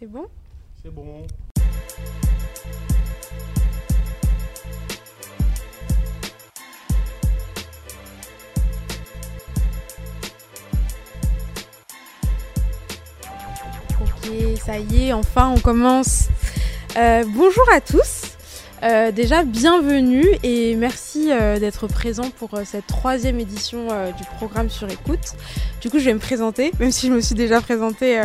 C'est bon C'est bon. Ok, ça y est, enfin on commence. Euh, bonjour à tous. Euh, déjà, bienvenue et merci euh, d'être présent pour cette troisième édition du programme sur écoute. Du coup, je vais me présenter, même si je me suis déjà présentée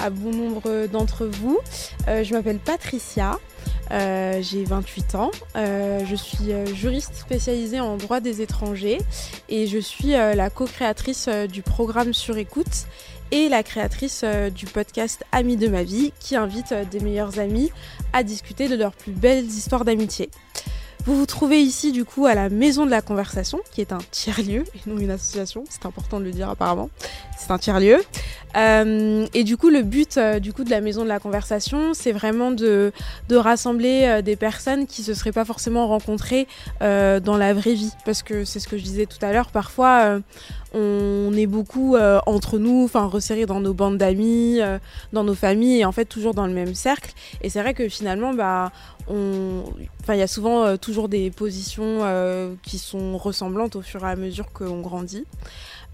à bon nombre d'entre vous. Euh, je m'appelle Patricia, euh, j'ai 28 ans, Euh, je suis juriste spécialisée en droit des étrangers et je suis la co-créatrice du programme sur écoute et la créatrice du podcast Amis de ma vie qui invite des meilleurs amis à discuter de leurs plus belles histoires d'amitié. Vous vous trouvez ici du coup à la Maison de la Conversation, qui est un tiers-lieu et non une association, c'est important de le dire apparemment, c'est un tiers-lieu. Euh, et du coup le but euh, du coup de la Maison de la Conversation, c'est vraiment de, de rassembler euh, des personnes qui se seraient pas forcément rencontrées euh, dans la vraie vie, parce que c'est ce que je disais tout à l'heure, parfois on est beaucoup euh, entre nous, enfin resserrés dans nos bandes d'amis, euh, dans nos familles et en fait toujours dans le même cercle. Et c'est vrai que finalement, bah, il y a souvent euh, toujours des positions euh, qui sont ressemblantes au fur et à mesure qu'on grandit.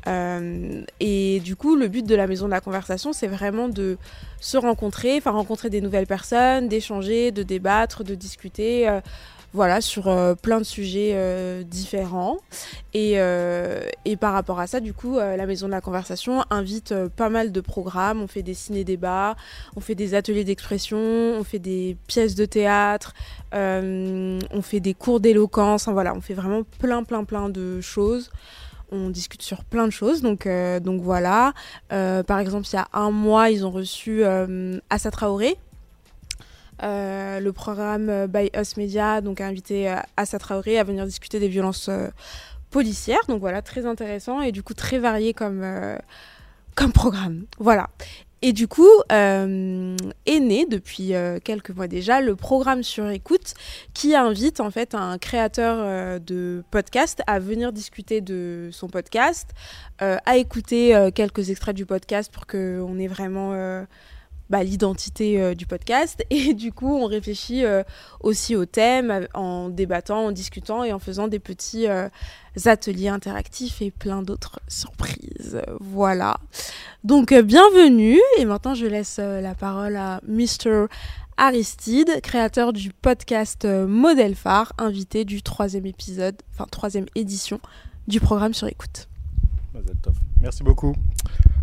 Euh, et du coup, le but de la maison de la conversation, c'est vraiment de se rencontrer, enfin rencontrer des nouvelles personnes, d'échanger, de débattre, de discuter. Voilà, sur euh, plein de sujets euh, différents. Et, euh, et par rapport à ça, du coup, la Maison de la Conversation invite pas mal de programmes. On fait des ciné-débats, on fait des ateliers d'expression, on fait des pièces de théâtre, on fait des cours d'éloquence. Voilà, on fait vraiment plein, plein, plein de choses. On discute sur plein de choses, donc, voilà. Par exemple, il y a un mois, ils ont reçu euh, Traoré, euh, le programme euh, By Us Media donc a invité euh, Assa Traoré à venir discuter des violences policières. Donc voilà, très intéressant et du coup très varié comme, comme programme. Voilà. Et du coup, est né depuis quelques mois déjà le programme sur écoute qui invite en fait un créateur de podcast à venir discuter de son podcast, à écouter quelques extraits du podcast pour qu'on ait vraiment bah, l'identité euh, du podcast. Et du coup, on réfléchit euh, aussi au thème euh, en débattant, en discutant et en faisant des petits ateliers interactifs et plein d'autres surprises. Voilà. Donc, bienvenue. Et maintenant, je laisse la parole à Mr. Aristide, créateur du podcast Modèle Phare, invité du troisième épisode, enfin troisième édition du programme sur écoute. Merci beaucoup.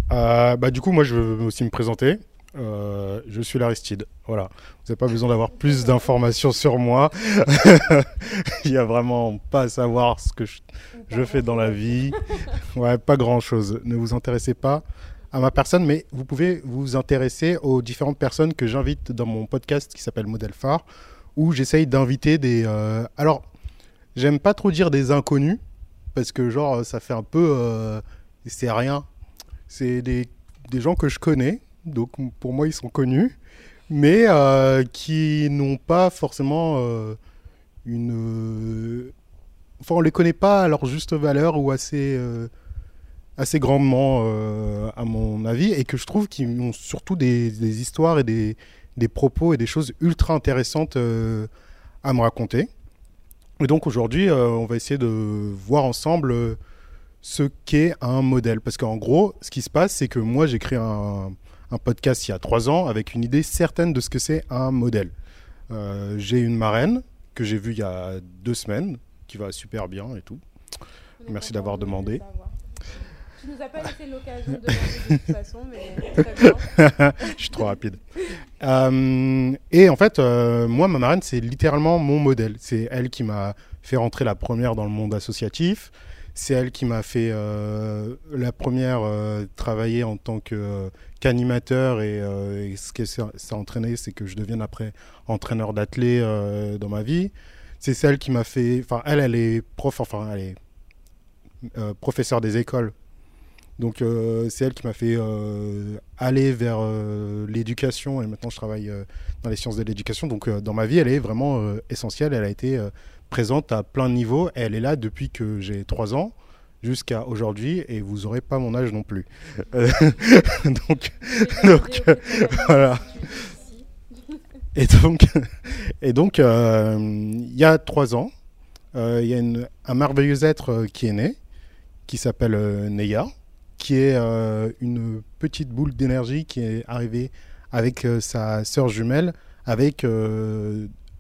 Bah, du coup, moi, je veux aussi me présenter. Euh, je suis l'Aristide. Voilà. Vous n'avez pas besoin d'avoir plus d'informations sur moi. Il n'y a vraiment pas à savoir ce que je, fais dans la vie. Ouais, pas grand-chose. Ne vous intéressez pas à ma personne, mais vous pouvez vous intéresser aux différentes personnes que j'invite dans mon podcast qui s'appelle Modèle Phare, où j'essaye d'inviter des... euh, Alors, j'aime pas trop dire des inconnus, parce que genre, ça fait un peu... euh, C'est rien. C'est des, des gens que je connais, donc pour moi, ils sont connus, mais euh, qui n'ont pas forcément euh, une... euh, Enfin, on les connaît pas à leur juste valeur ou assez... assez grandement à mon avis et que je trouve qu'ils ont surtout des, histoires et des, des propos et des choses ultra intéressantes à me raconter. Et donc aujourd'hui, on va essayer de voir ensemble ce qu'est un modèle. Parce qu'en gros, ce qui se passe, c'est que moi, créé un, un podcast il y a trois ans avec une idée certaine de ce que c'est un modèle. Euh, j'ai une marraine que j'ai vue il y a deux semaines, qui va super bien et tout. Merci d'avoir demandé. Tu nous as pas laissé l'occasion de toute façon, mais très bien. je suis trop rapide. Euh, et en fait, euh, moi, ma marraine, c'est littéralement mon modèle. C'est elle qui m'a fait rentrer la première dans le monde associatif. C'est elle qui m'a fait euh, la première euh, travailler en tant euh, qu'animateur. Et, ce que ça, a entraîné, c'est que je devienne après entraîneur d'athlée euh, dans ma vie. C'est celle qui m'a fait. Enfin, elle, elle est prof, enfin, elle est professeure des écoles. Donc c'est elle qui m'a fait aller vers l'éducation et maintenant je travaille dans les sciences de l'éducation. Donc dans ma vie, elle est vraiment essentielle. Elle a été présente à plein de niveaux. Elle est là depuis que j'ai 3 ans jusqu'à aujourd'hui et vous aurez pas mon âge non plus. Euh, donc donc euh, voilà. Et donc, et donc, il y a trois ans, il y a une, un merveilleux être qui est né, qui s'appelle Neya, qui est une petite boule d'énergie qui est arrivée avec sa sœur jumelle, avec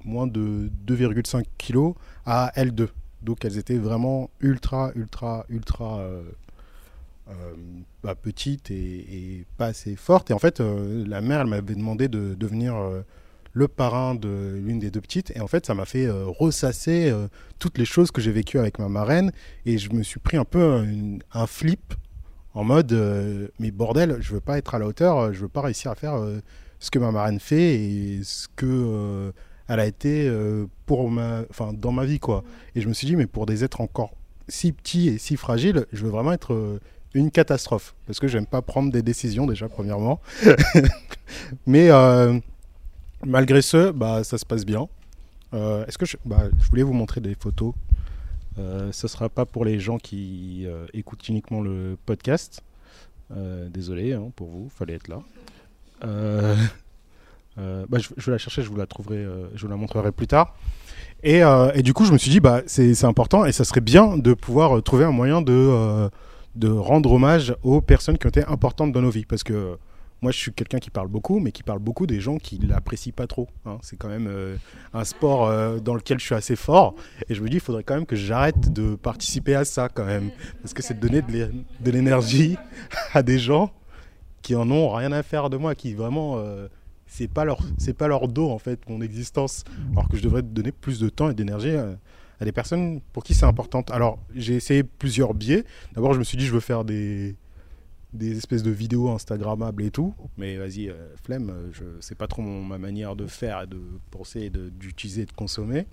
moins de 2,5 kg à L2. Donc elles étaient vraiment ultra, ultra, ultra euh, euh, bah, petites et, pas assez fortes. Et en fait, euh, la mère, elle m'avait demandé de devenir le parrain de l'une des deux petites. Et en fait, ça m'a fait ressasser toutes les choses que j'ai vécues avec ma marraine. Et je me suis pris un peu un, flip en mode, mais bordel, je veux pas être à la hauteur, je veux pas réussir à faire ce que ma marraine fait et ce que elle a été euh, pour ma, enfin, dans ma vie, quoi. Et je me suis dit, mais pour des êtres encore si petits et si fragiles, je veux vraiment être euh, une catastrophe. Parce que j'aime pas prendre des décisions, déjà, premièrement. mais euh, malgré ce, bah, ça se passe bien. Est-ce que je, bah, je voulais vous montrer des photos. ce sera pas pour les gens qui écoutent uniquement le podcast. désolé hein, pour vous, fallait être là. Euh, bah, je, vais la chercher, je vous la trouverai, euh, je vous la montrerai plus tard. Et, euh, et, du coup, je me suis dit, bah, c'est important et ça serait bien de pouvoir trouver un moyen de, de rendre hommage aux personnes qui ont été importantes dans nos vies. Parce que moi, je suis quelqu'un qui parle beaucoup, mais qui parle beaucoup des gens qui l'apprécient pas trop. Hein. C'est quand même un sport dans lequel je suis assez fort. Et je me dis, il faudrait quand même que j'arrête de participer à ça quand même. Parce que c'est de donner de l'énergie à des gens qui en ont rien à faire de moi, qui vraiment c'est pas leur c'est pas leur dos en fait mon existence. Alors que je devrais donner plus de temps et d'énergie à, des personnes pour qui c'est important. Alors j'ai essayé plusieurs biais. D'abord je me suis dit je veux faire des des espèces de vidéos instagrammables et tout. Mais vas-y euh, flemme je c'est pas trop ma manière de faire et de penser d'utiliser et de consommer.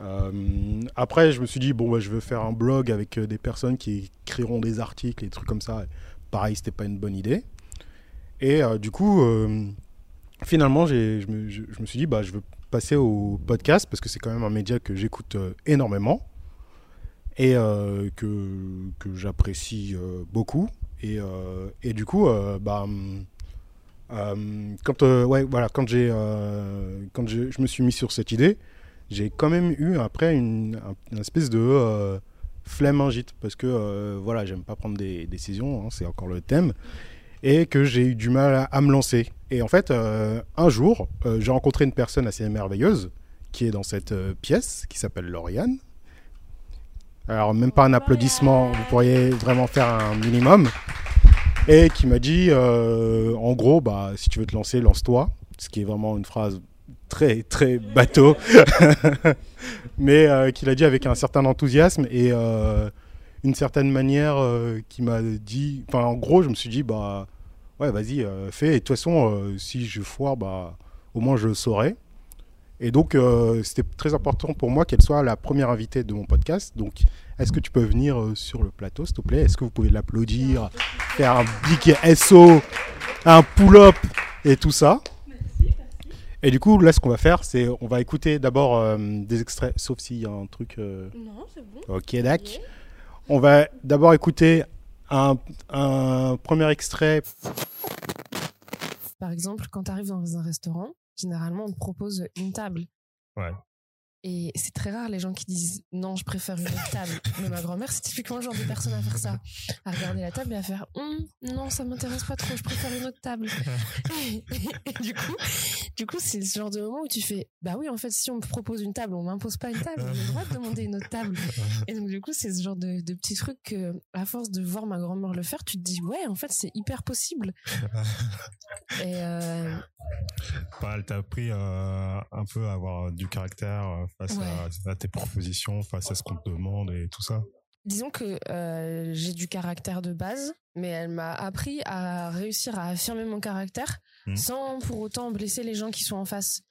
Euh, après je me suis dit bon bah, je veux faire un blog avec euh, des personnes qui écriront des articles et des trucs comme ça. Pareil c'était pas une bonne idée. Et du coup finalement, je me, suis dit, bah, je veux passer au podcast parce que c'est quand même un média que j'écoute euh, énormément et euh, que, j'apprécie euh, beaucoup. Et, du coup, bah, quand, ouais, voilà, quand, j'ai, quand je, me suis mis sur cette idée, j'ai quand même eu après une, espèce de flemmingite parce que voilà, j'aime pas prendre des décisions, hein, c'est encore le thème et que j'ai eu du mal à, me lancer. Et en fait, euh, un jour, euh, j'ai rencontré une personne assez merveilleuse qui est dans cette euh, pièce, qui s'appelle Lauriane. Alors, même pas un applaudissement, vous pourriez vraiment faire un minimum. Et qui m'a dit, en gros, bah, si tu veux te lancer, lance-toi. Ce qui est vraiment une phrase très, très bateau. Mais qu'il a dit avec un certain enthousiasme et une certaine manière qui m'a dit. Enfin, en gros, je me suis dit, bah ouais, vas-y, euh, fais. Et de toute façon, euh, si je foire, bah, au moins je le saurai. Et donc, euh, c'était très important pour moi qu'elle soit la première invitée de mon podcast. Donc, est-ce que tu peux venir sur le plateau, s'il te plaît? Est-ce que vous pouvez l'applaudir, faire un big SO, un pull-up et tout ça? Et du coup, là, ce qu'on va faire, c'est on va écouter d'abord des extraits, sauf s'il y a un truc. Non, c'est bon. Ok, d'accord. On va d'abord écouter un, premier extrait. Par exemple, quand tu arrives dans un restaurant, généralement, on te propose une table. Ouais. Et c'est très rare les gens qui disent non, je préfère une autre table. Mais ma grand-mère, c'est typiquement le genre de personne à faire ça. À regarder la table et à faire hum, non, ça m'intéresse pas trop, je préfère une autre table. et, du coup, du coup, c'est ce genre de moment où tu fais bah oui, en fait, si on me propose une table, on m'impose pas une table, j'ai le droit de demander une autre table. Et donc, du coup, c'est ce genre de, de petits trucs que, à force de voir ma grand-mère le faire, tu te dis ouais, en fait, c'est hyper possible. et euh... bah, elle t'a appris euh, un peu à avoir du caractère face à, tes propositions, face à ce qu'on te demande et tout ça Disons que euh, j'ai du caractère de base, mais elle m'a appris à réussir à affirmer mon caractère mmh. sans pour autant blesser les gens qui sont en face.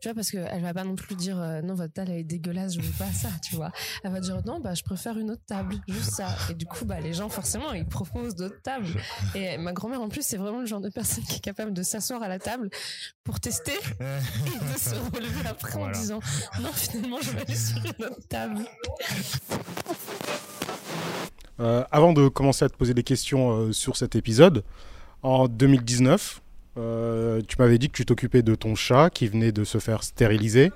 Tu vois, parce qu'elle va pas non plus dire euh, non, votre table est dégueulasse, je veux pas ça, tu vois. Elle va dire non, bah je préfère une autre table, juste ça. Et du coup, bah les gens forcément ils proposent d'autres tables. Et ma grand-mère en plus, c'est vraiment le genre de personne qui est capable de s'asseoir à la table pour tester et de se relever après en disant non, finalement je vais aller sur une autre table. Euh, avant de commencer à te poser des questions euh, sur cet épisode, en 2019, tu m'avais dit que tu t'occupais de ton chat qui venait de se faire stériliser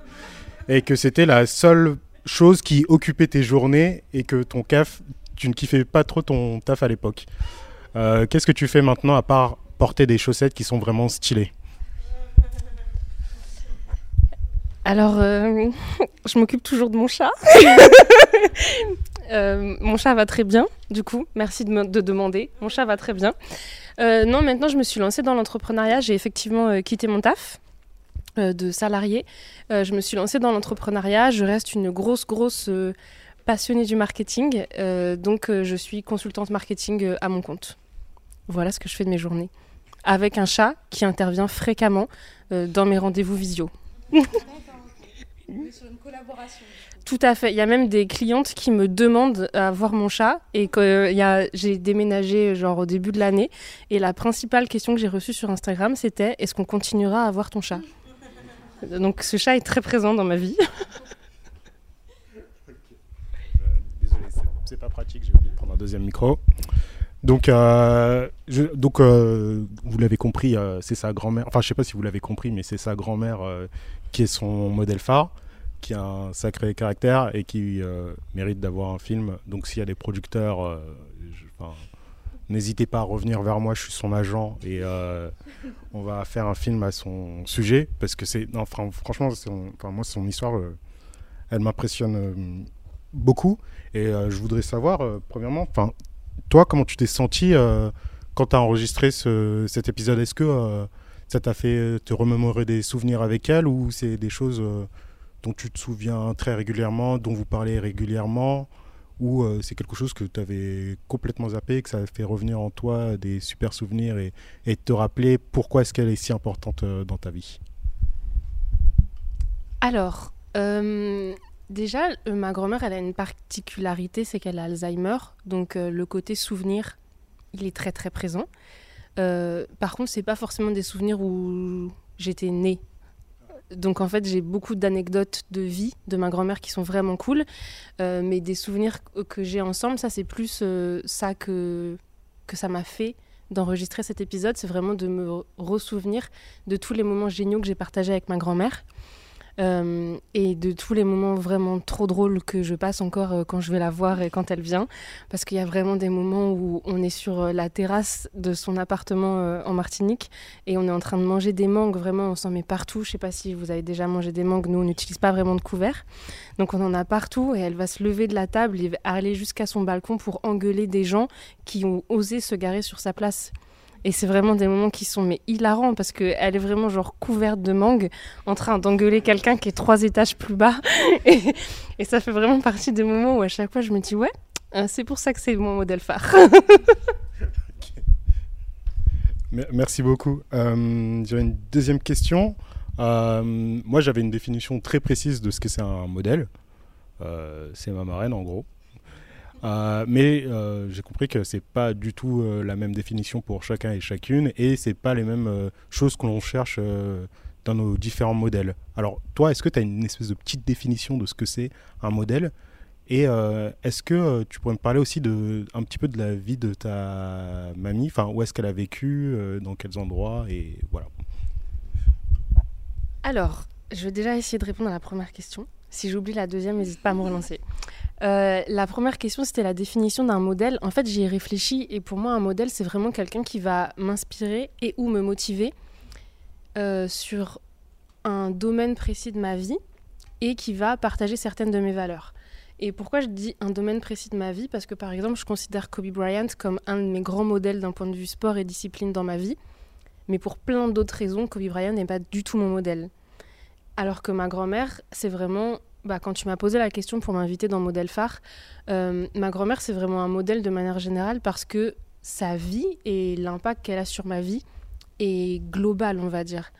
et que c'était la seule chose qui occupait tes journées et que ton CAF, tu ne kiffais pas trop ton taf à l'époque. Qu'est-ce que tu fais maintenant à part porter des chaussettes qui sont vraiment stylées? Alors, euh, je m'occupe toujours de mon chat. Euh, mon chat va très bien, du coup. Merci de, me, de demander. Mon chat va très bien. Euh, non, maintenant, je me suis lancée dans l'entrepreneuriat. J'ai effectivement quitté mon taf de salarié. je me suis lancée dans l'entrepreneuriat. Je reste une grosse, grosse passionnée du marketing. donc, je suis consultante marketing à mon compte. Voilà ce que je fais de mes journées. Avec un chat qui intervient fréquemment dans mes rendez-vous visio. Tout à fait. Il y a même des clientes qui me demandent à voir mon chat et que euh, j'ai déménagé genre au début de l'année et la principale question que j'ai reçue sur Instagram c'était est-ce qu'on continuera à voir ton chat? Donc ce chat est très présent dans ma vie. Désolé, c'est pas pratique, j'ai oublié de prendre un deuxième micro. Donc, euh, donc euh, vous l'avez compris, c'est sa grand-mère. Enfin, je sais pas si vous l'avez compris, mais c'est sa grand-mère qui est son modèle phare qui a un sacré caractère et qui euh, mérite d'avoir un film. Donc s'il y a des producteurs, euh, n'hésitez pas à revenir vers moi, je suis son agent et euh, on va faire un film à son sujet parce que c'est, franchement, enfin, moi son histoire, elle m'impressionne beaucoup et je voudrais savoir, premièrement, toi, comment tu t'es senti quand tu as enregistré ce, cet épisode? Est-ce que ça t'a fait te remémorer des souvenirs avec elle ou c'est des choses dont tu te souviens très régulièrement, dont vous parlez régulièrement, ou euh, c'est quelque chose que tu avais complètement zappé, que ça a fait revenir en toi des super souvenirs et, te rappeler pourquoi est-ce qu'elle est si importante euh, dans ta vie? Alors, euh, déjà, ma grand-mère, elle a une particularité, c'est qu'elle a Alzheimer, donc le côté souvenir, il est très très présent. par contre, c'est pas forcément des souvenirs où j'étais née donc en fait, j'ai beaucoup d'anecdotes de vie de ma grand-mère qui sont vraiment cool, euh, mais des souvenirs que j'ai ensemble, ça c'est plus euh, ça que, que ça m'a fait d'enregistrer cet épisode, c'est vraiment de me ressouvenir de tous les moments géniaux que j'ai partagés avec ma grand-mère. Euh, et de tous les moments vraiment trop drôles que je passe encore euh, quand je vais la voir et quand elle vient. Parce qu'il y a vraiment des moments où on est sur euh, la terrasse de son appartement en Martinique et on est en train de manger des mangues. Vraiment, on s'en met partout. Je sais pas si vous avez déjà mangé des mangues. Nous, on n'utilise pas vraiment de couvert. Donc on en a partout et elle va se lever de la table et aller jusqu'à son balcon pour engueuler des gens qui ont osé se garer sur sa place. Et c'est vraiment des moments qui sont mais hilarants parce qu'elle est vraiment genre couverte de mangue en train d'engueuler quelqu'un qui est trois étages plus bas. et, ça fait vraiment partie des moments où à chaque fois je me dis ouais, euh, c'est pour ça que c'est mon modèle phare. Merci beaucoup. Euh, une deuxième question. Euh, moi, j'avais une définition très précise de ce que c'est un modèle. Euh, c'est ma marraine, en gros. Euh, mais euh, j'ai compris que c'est pas du tout euh, la même définition pour chacun et chacune, et c'est pas les mêmes choses que l'on cherche dans nos différents modèles. Alors, toi, est-ce que tu as une espèce de petite définition de ce que c'est un modèle? Et est-ce que tu pourrais me parler aussi de, un petit peu de la vie de ta mamie? Enfin, où est-ce qu'elle a vécu Dans quels endroits Et voilà. Alors, je vais déjà essayer de répondre à la première question. Si j'oublie la deuxième, n'hésite pas à me relancer. Euh, la première question, c'était la définition d'un modèle. En fait, j'y ai réfléchi et pour moi, un modèle, c'est vraiment quelqu'un qui va m'inspirer et ou me motiver euh, sur un domaine précis de ma vie et qui va partager certaines de mes valeurs. Et pourquoi je dis un domaine précis de ma vie? Parce que par exemple, je considère Kobe Bryant comme un de mes grands modèles d'un point de vue sport et discipline dans ma vie. Mais pour plein d'autres raisons, Kobe Bryant n'est pas du tout mon modèle. Alors que ma grand-mère, c'est vraiment bah, quand tu m'as posé la question pour m'inviter dans Modèle Phare, euh, ma grand-mère, c'est vraiment un modèle de manière générale parce que sa vie et l'impact qu'elle a sur ma vie est global, on va dire.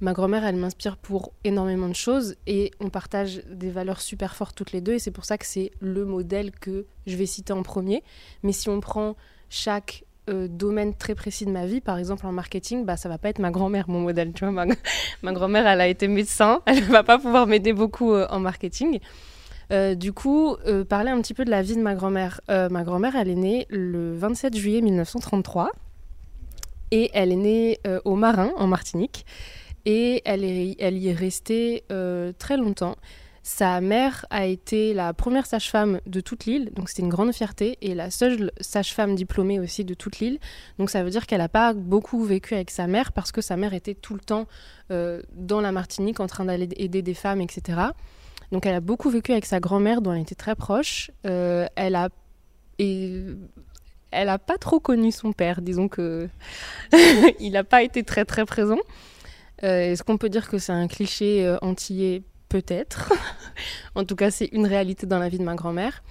Ma grand-mère, elle m'inspire pour énormément de choses et on partage des valeurs super fortes toutes les deux et c'est pour ça que c'est le modèle que je vais citer en premier. Mais si on prend chaque euh, domaine très précis de ma vie, par exemple en marketing, bah, ça va pas être ma grand-mère mon modèle. Tu ma, grand-mère, elle a été médecin, elle va pas pouvoir m'aider beaucoup euh, en marketing. Euh, du coup, parler un petit peu de la vie de ma grand-mère. ma grand-mère, elle est née le 27 juillet 1933. Et elle est née au Marin, en Martinique. Et elle, est, elle y est restée très longtemps. Sa mère a été la première sage-femme de toute l'île, donc c'était une grande fierté, et la seule sage-femme diplômée aussi de toute l'île. Donc ça veut dire qu'elle n'a pas beaucoup vécu avec sa mère parce que sa mère était tout le temps euh, dans la Martinique en train d'aller aider des femmes, etc. Donc elle a beaucoup vécu avec sa grand-mère dont elle était très proche. Euh, elle a et elle n'a pas trop connu son père, disons que il n'a pas été très très présent. Euh, est-ce qu'on peut dire que c'est un cliché antillais peut-être. en tout cas, c'est une réalité dans la vie de ma grand-mère.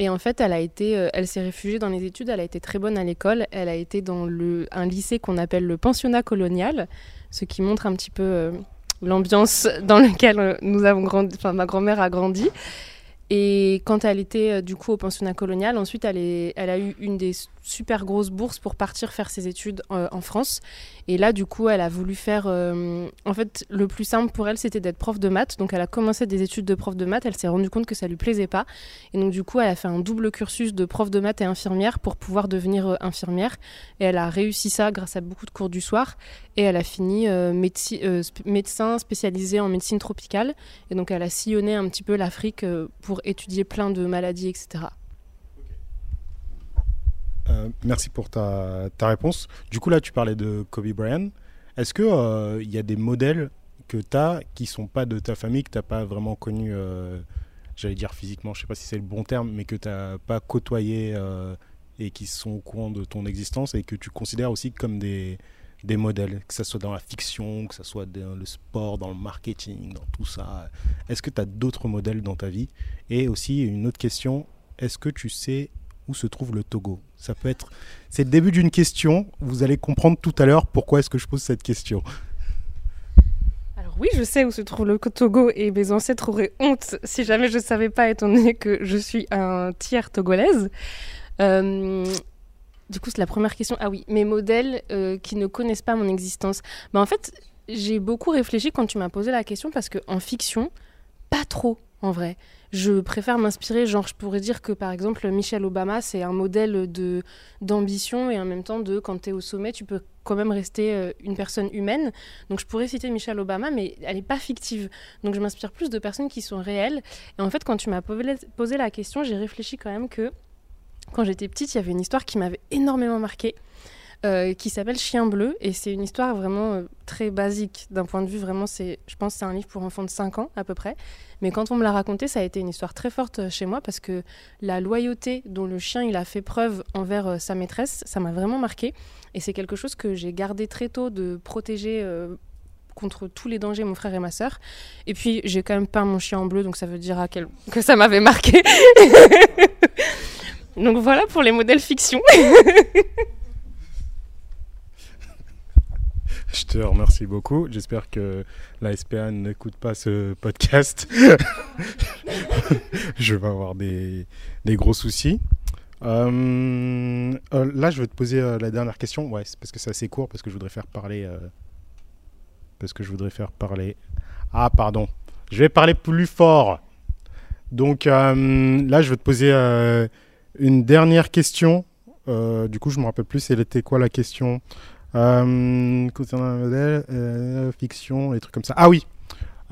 Et en fait, elle a été, euh, elle s'est réfugiée dans les études. Elle a été très bonne à l'école. Elle a été dans le, un lycée qu'on appelle le pensionnat colonial, ce qui montre un petit peu euh, l'ambiance dans laquelle euh, nous avons grandi, enfin ma grand-mère a grandi. Et quand elle était du coup au pensionnat colonial, ensuite elle, est, elle a eu une des super grosse bourse pour partir faire ses études en France. Et là, du coup, elle a voulu faire. Euh, en fait, le plus simple pour elle, c'était d'être prof de maths. Donc, elle a commencé des études de prof de maths. Elle s'est rendue compte que ça lui plaisait pas. Et donc, du coup, elle a fait un double cursus de prof de maths et infirmière pour pouvoir devenir euh, infirmière. Et elle a réussi ça grâce à beaucoup de cours du soir. Et elle a fini médecin spécialisé en médecine tropicale. Et donc, elle a sillonné un petit peu l'Afrique pour étudier plein de maladies, etc. Euh, merci pour ta, réponse. Du coup, là, tu parlais de Kobe Bryant. Est-ce qu'il euh, y a des modèles que tu as qui sont pas de ta famille, que tu n'as pas vraiment connu, euh, j'allais dire physiquement, je sais pas si c'est le bon terme, mais que tu n'as pas côtoyé et qui sont au courant de ton existence et que tu considères aussi comme des, des modèles, que ce soit dans la fiction, que ce soit dans le sport, dans le marketing, dans tout ça? Est-ce que tu as d'autres modèles dans ta vie? Et aussi, une autre question, est-ce que tu sais où se trouve le Togo Ça peut être. C'est le début d'une question. Vous allez comprendre tout à l'heure pourquoi est-ce que je pose cette question. Alors oui, je sais où se trouve le Togo et mes ancêtres auraient honte si jamais je ne savais pas, étant donné que je suis un tiers togolaise. Euh, du coup, c'est la première question. Ah oui, mes modèles euh, qui ne connaissent pas mon existence. Bah, en fait, j'ai beaucoup réfléchi quand tu m'as posé la question parce qu'en fiction, pas trop en vrai je préfère m'inspirer, genre je pourrais dire que par exemple Michelle Obama c'est un modèle de d'ambition et en même temps de quand tu es au sommet tu peux quand même rester euh, une personne humaine. Donc je pourrais citer Michelle Obama mais elle n'est pas fictive. Donc je m'inspire plus de personnes qui sont réelles. Et en fait quand tu m'as posé la question j'ai réfléchi quand même que quand j'étais petite il y avait une histoire qui m'avait énormément marquée. Euh, qui s'appelle Chien bleu et c'est une histoire vraiment euh, très basique d'un point de vue vraiment c'est je pense c'est un livre pour enfants de 5 ans à peu près mais quand on me l'a raconté ça a été une histoire très forte euh, chez moi parce que la loyauté dont le chien il a fait preuve envers sa maîtresse ça m'a vraiment marqué. Et c'est quelque chose que j'ai gardé très tôt de protéger contre tous les dangers mon frère et ma sœur. Et puis j'ai quand même peint mon chien en bleu donc ça veut dire quel... que ça m'avait marqué. Donc voilà pour les modèles fiction Je te remercie beaucoup. J'espère que la SPA n'écoute pas ce podcast. je vais avoir des, gros soucis. Euh, euh, là, je vais te poser euh, la dernière question. Ouais, c'est parce que c'est assez court, parce que je voudrais faire parler. parce que je voudrais faire parler. Ah, pardon. Je vais parler plus fort. Donc là, je vais te poser une dernière question. du coup, je me rappelle plus. Elle était quoi la question? Concernant un modèle, euh, fiction, et trucs comme ça. Ah oui,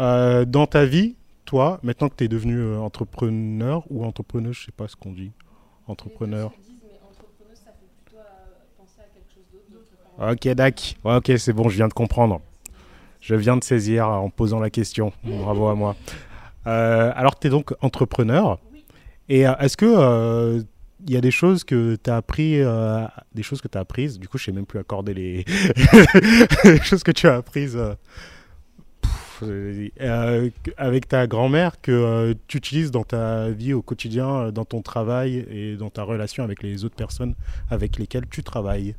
euh, dans ta vie, toi, maintenant que tu es devenu euh, entrepreneur ou entrepreneuse, je sais pas ce qu'on dit, entrepreneur. Ok, dac. ok, c'est bon, je viens de comprendre. Je viens de saisir en posant la question. Bravo à moi. alors, tu es donc entrepreneur. Et est-ce que il y a des choses que tu as appris, euh, des choses que tu as apprises. Du coup, je sais même plus accorder les, choses que tu as apprises euh, euh, avec ta grand-mère que tu utilises dans ta vie au quotidien, dans ton travail et dans ta relation avec les autres personnes avec lesquelles tu travailles.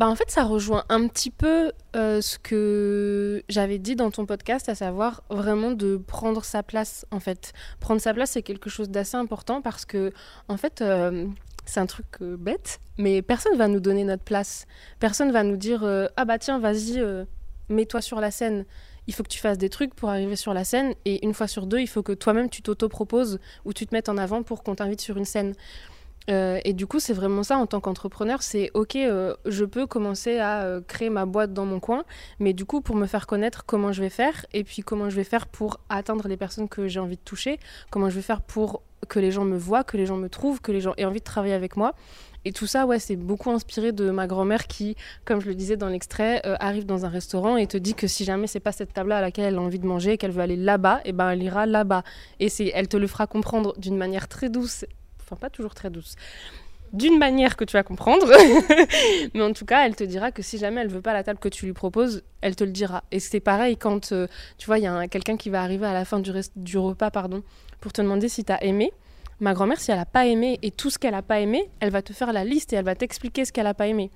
Bah en fait, ça rejoint un petit peu euh, ce que j'avais dit dans ton podcast, à savoir vraiment de prendre sa place. En fait, prendre sa place, c'est quelque chose d'assez important parce que, en fait, euh, c'est un truc euh, bête, mais personne va nous donner notre place. Personne va nous dire ah bah tiens, vas-y, mets-toi sur la scène. Il faut que tu fasses des trucs pour arriver sur la scène, et une fois sur deux, il faut que toi-même tu t'auto-proposes ou tu te mettes en avant pour qu'on t'invite sur une scène. Euh, et du coup, c'est vraiment ça en tant qu'entrepreneur, c'est ok, euh, je peux commencer à euh, créer ma boîte dans mon coin, mais du coup, pour me faire connaître, comment je vais faire, et puis comment je vais faire pour atteindre les personnes que j'ai envie de toucher, comment je vais faire pour que les gens me voient, que les gens me trouvent, que les gens aient envie de travailler avec moi? Et tout ça, ouais, c'est beaucoup inspiré de ma grand-mère qui, comme je le disais dans l'extrait, arrive dans un restaurant et te dit que si jamais c'est pas cette table-là à laquelle elle a envie de manger, qu'elle veut aller là-bas, et eh ben elle ira là-bas. Et c'est, elle te le fera comprendre d'une manière très douce pas toujours très douce, d'une manière que tu vas comprendre. Mais en tout cas, elle te dira que si jamais elle veut pas la table que tu lui proposes, elle te le dira. Et c'est pareil quand, euh, tu vois, il y a quelqu'un qui va arriver à la fin du, du repas pardon, pour te demander si tu as aimé. Ma grand-mère, si elle a pas aimé et tout ce qu'elle a pas aimé, elle va te faire la liste et elle va t'expliquer ce qu'elle a pas aimé.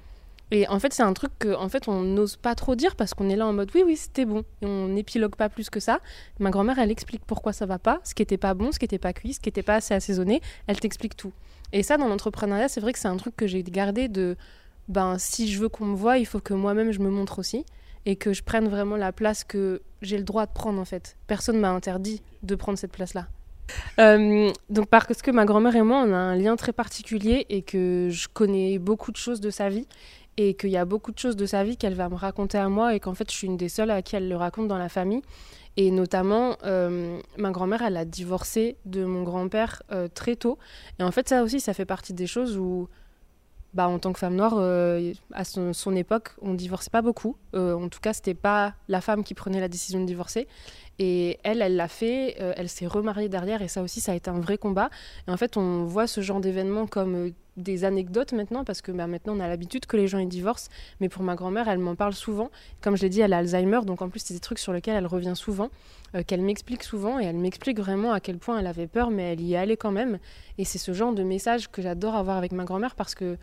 Et en fait, c'est un truc que en fait, on n'ose pas trop dire parce qu'on est là en mode oui, oui, c'était bon. Et on n'épilogue pas plus que ça. Ma grand-mère, elle explique pourquoi ça va pas, ce qui était pas bon, ce qui était pas cuit, ce qui était pas assez assaisonné. Elle t'explique tout. Et ça, dans l'entrepreneuriat, c'est vrai que c'est un truc que j'ai gardé de ben, si je veux qu'on me voit, il faut que moi-même je me montre aussi et que je prenne vraiment la place que j'ai le droit de prendre en fait. Personne m'a interdit de prendre cette place-là. Euh, donc parce que ma grand-mère et moi, on a un lien très particulier et que je connais beaucoup de choses de sa vie et qu'il y a beaucoup de choses de sa vie qu'elle va me raconter à moi et qu'en fait je suis une des seules à qui elle le raconte dans la famille. Et notamment, euh, ma grand-mère, elle a divorcé de mon grand-père euh, très tôt. Et en fait, ça aussi, ça fait partie des choses où, bah, en tant que femme noire, euh, à son, époque, on divorçait pas beaucoup. en tout cas, c'était pas la femme qui prenait la décision de divorcer. Et elle, elle l'a fait, elle s'est remariée derrière, et ça aussi, ça a été un vrai combat. Et en fait, on voit ce genre d'événements comme des anecdotes maintenant, parce que bah, maintenant on a l'habitude que les gens y divorcent, mais pour ma grand-mère, elle m'en parle souvent. Comme je l'ai dit, elle a Alzheimer, donc en plus c'est des trucs sur lesquels elle revient souvent, euh, qu'elle m'explique souvent, et elle m'explique vraiment à quel point elle avait peur, mais elle y est allée quand même. Et c'est ce genre de message que j'adore avoir avec ma grand-mère, parce que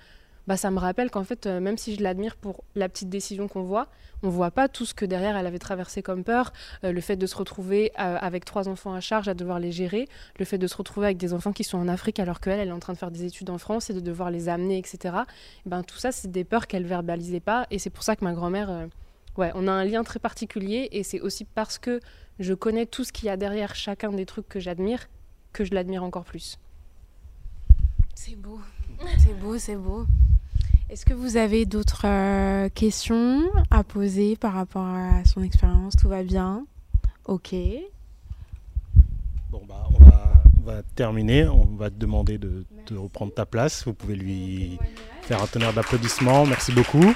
bah, ça me rappelle qu'en fait, euh, même si je l'admire pour la petite décision qu'on voit, on voit pas tout ce que derrière elle avait traversé comme peur, euh, le fait de se retrouver euh, avec trois enfants à charge, à devoir les gérer, le fait de se retrouver avec des enfants qui sont en Afrique alors qu'elle, elle est en train de faire des études en France et de devoir les amener, etc. ben, tout ça, c'est des peurs qu'elle verbalisait pas et c'est pour ça que ma grand-mère, ouais, on a un lien très particulier et c'est aussi parce que je connais tout ce qu'il y a derrière chacun des trucs que j'admire que je l'admire encore plus. C'est beau, c'est beau, c'est beau. Est-ce que vous avez d'autres euh, questions à poser par rapport à son expérience? Tout va bien? Ok. Bon, bah, on va, on va terminer. On va te demander de, de, reprendre ta place. Vous pouvez lui faire un tonnerre d'applaudissements. Merci beaucoup.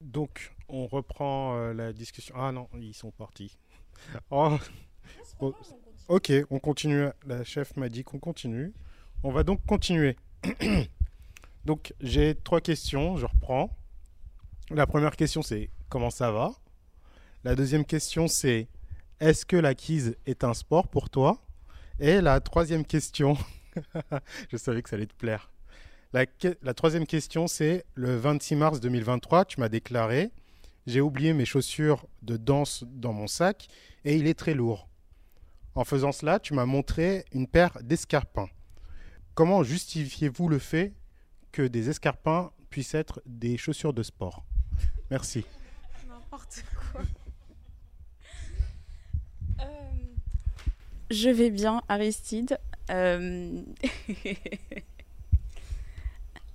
Donc, on reprend euh, la discussion. Ah non, ils sont partis. Oh, ok, on continue. La chef m'a dit qu'on continue. On va donc continuer. donc j'ai trois questions, je reprends. La première question c'est comment ça va? La deuxième question c'est est-ce que la quise est un sport pour toi? Et la troisième question, je savais que ça allait te plaire. La, la troisième question c'est le 26 mars 2023, tu m'as déclaré j'ai oublié mes chaussures de danse dans mon sac et il est très lourd. En faisant cela, tu m'as montré une paire d'escarpins. Comment justifiez-vous le fait que des escarpins puissent être des chaussures de sport? Merci. N'importe quoi. Euh, je vais bien, Aristide. Euh,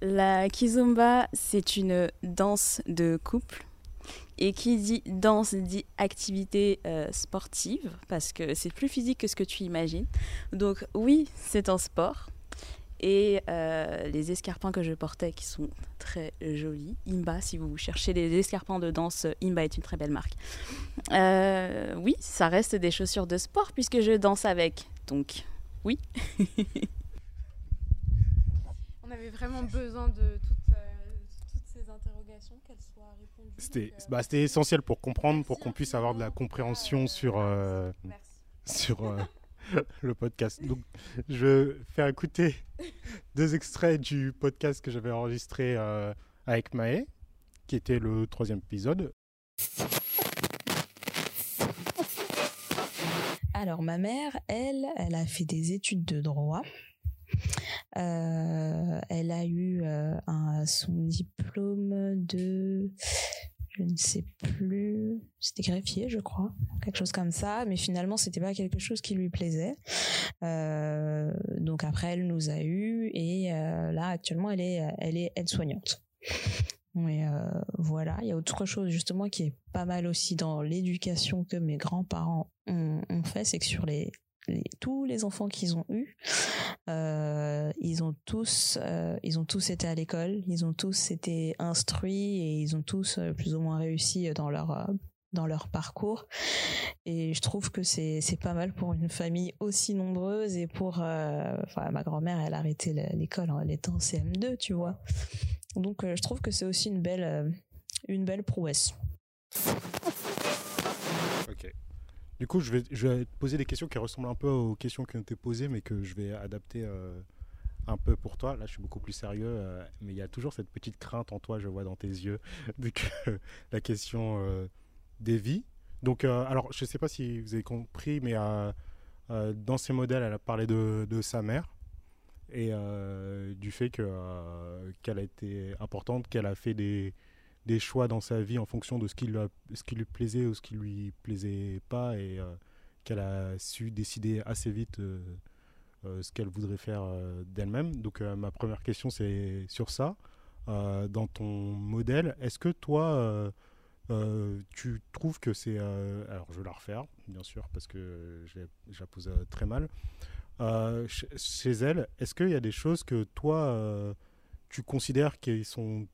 la kizomba, c'est une danse de couple et qui dit danse dit activité euh, sportive, parce que c'est plus physique que ce que tu imagines. Donc oui, c'est un sport. Et euh, les escarpins que je portais, qui sont très jolis, Imba, si vous cherchez des escarpins de danse, Imba est une très belle marque. Euh, oui, ça reste des chaussures de sport puisque je danse avec. Donc oui. On avait vraiment besoin de toutes, toutes ces interrogations, qu'elles euh, bah, c'était essentiel pour comprendre, pour qu'on puisse avoir de la compréhension sur, euh, sur euh, le podcast. Donc, je vais faire écouter deux extraits du podcast que j'avais enregistré avec Maë, qui était le troisième épisode. Alors, ma mère, elle, elle a fait des études de droit. Elle a eu un, son diplôme de je ne sais plus, c'était greffier, je crois, quelque chose comme ça. Mais finalement, c'était pas quelque chose qui lui plaisait. Euh, donc après, elle nous a eu et euh, là, actuellement, elle est, elle est aide-soignante. Mais euh, voilà, il y a autre chose justement qui est pas mal aussi dans l'éducation que mes grands-parents ont fait, c'est que sur les tous les enfants qu'ils ont eus, euh, ils ont tous, euh, ils ont tous été à l'école, ils ont tous été instruits et ils ont tous euh, plus ou moins réussi dans leur dans leur parcours. Et je trouve que c'est pas mal pour une famille aussi nombreuse et pour, enfin ma grand-mère, elle a arrêté l'école en étant CM2, tu vois. Donc je trouve que c'est aussi une belle une belle prouesse. Ok. Du coup, je vais, te poser des questions qui ressemblent un peu aux questions qui ont été posées, mais que je vais adapter euh, un peu pour toi. Là, je suis beaucoup plus sérieux, euh, mais il y a toujours cette petite crainte en toi, je vois dans tes yeux, que la question euh, des vies. Donc, alors, je ne sais pas si vous avez compris, mais dans ces modèles, elle a parlé de sa mère et du fait qu'elle a été importante, qu'elle a fait des, des choix dans sa vie en fonction de ce qui, lui, plaisait ou ce qui lui plaisait pas et euh, qu'elle a su décider assez vite euh, euh, ce qu'elle voudrait faire d'elle-même. Donc ma première question c'est sur ça. dans ton modèle, est-ce que toi tu trouves que c'est... alors je vais la refaire bien sûr parce que je la pose très mal. chez elle, est-ce qu'il y a des choses que toi tu considères qui sont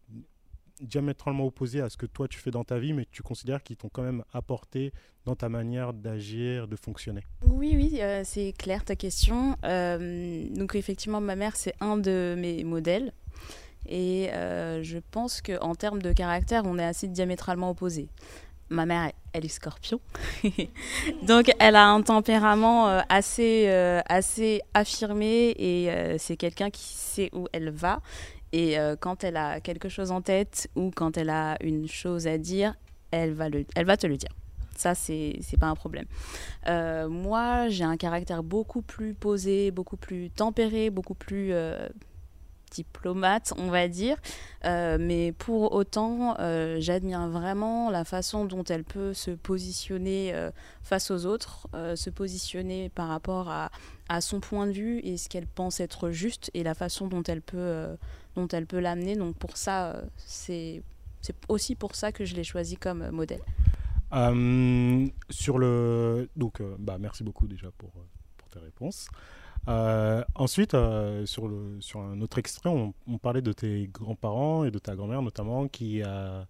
diamétralement opposés à ce que toi tu fais dans ta vie, mais tu considères qu'ils t'ont quand même apporté dans ta manière d'agir, de fonctionner Oui, oui, euh, c'est clair ta question. Euh, donc effectivement, ma mère, c'est un de mes modèles. Et euh, je pense qu'en termes de caractère, on est assez diamétralement opposés. Ma mère, elle est scorpion. donc elle a un tempérament assez, assez affirmé et c'est quelqu'un qui sait où elle va et euh, quand elle a quelque chose en tête ou quand elle a une chose à dire, elle va, le, elle va te le dire. Ça, c'est pas un problème. Euh, moi, j'ai un caractère beaucoup plus posé, beaucoup plus tempéré, beaucoup plus euh, diplomate, on va dire. mais pour autant, j'admire vraiment la façon dont elle peut se positionner face aux autres, se positionner par rapport à, à, son point de vue et ce qu'elle pense être juste et la façon dont elle peut dont elle peut l'amener. Donc pour ça, euh, c'est aussi pour ça que je l'ai choisi comme euh, modèle. Euh, sur le donc bah merci beaucoup déjà pour, pour tes réponses. ensuite, sur, le, sur un autre extrait, on, parlait de tes grands-parents et de ta grand-mère notamment, qui a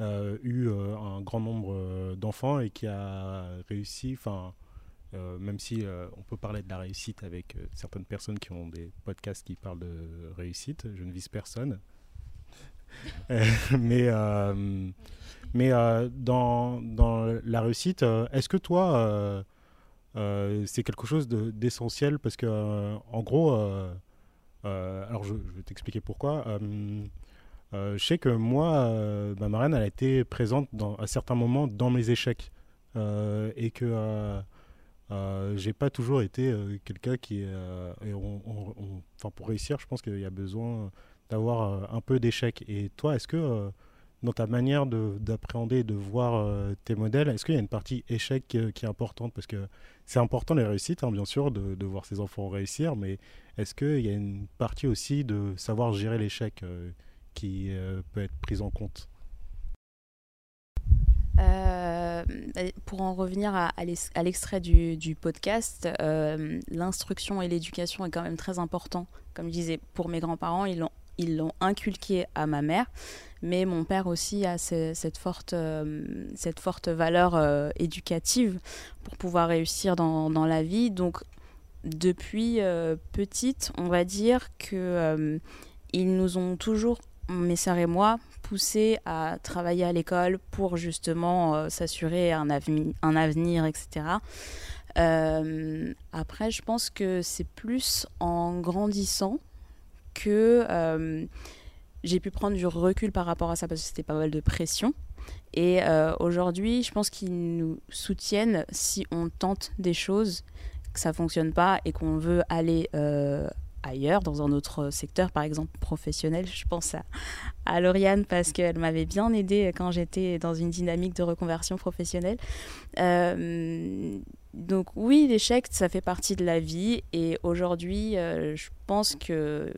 eu un grand nombre d'enfants et qui a réussi, enfin, euh, même si euh, on peut parler de la réussite avec euh, certaines personnes qui ont des podcasts qui parlent de réussite, je ne vise personne. mais mais dans, dans, la réussite, est-ce que toi, c'est quelque chose d'essentiel? Parce que, en gros, alors je, vais t'expliquer pourquoi. je sais que moi, ma marraine, elle a été présente à certains moments dans mes échecs. et que euh, j'ai pas toujours été euh, quelqu'un qui euh, enfin pour réussir je pense qu'il y a besoin d'avoir un peu d'échecs et toi est-ce que dans ta manière d'appréhender et de voir tes modèles est-ce qu'il y a une partie échec qui, est importante? Parce que c'est important les réussites hein, bien sûr de, de, voir ses enfants réussir mais est-ce qu'il y a une partie aussi de savoir gérer l'échec qui peut être prise en compte? Euh, pour en revenir à, l'extrait du, podcast, euh, l'instruction et l'éducation est quand même très important. Comme je disais, pour mes grands-parents, ils l'ont inculqué à ma mère, mais mon père aussi a cette, forte, euh, cette forte valeur éducative pour pouvoir réussir dans, la vie. Donc, depuis petite, on va dire que ils nous ont toujours, mes sœurs et moi, à travailler à l'école pour justement euh, s'assurer un, un, avenir, etc. Euh, après, je pense que c'est plus en grandissant que euh, j'ai pu prendre du recul par rapport à ça parce que c'était pas mal de pression. Et aujourd'hui, je pense qu'ils nous soutiennent si on tente des choses, que ça fonctionne pas et qu'on veut aller ailleurs, dans un autre secteur, par exemple professionnel. Je pense à, à Lauriane parce qu'elle m'avait bien aidée quand j'étais dans une dynamique de reconversion professionnelle. Euh, donc oui, l'échec, ça fait partie de la vie et aujourd'hui, euh, je pense que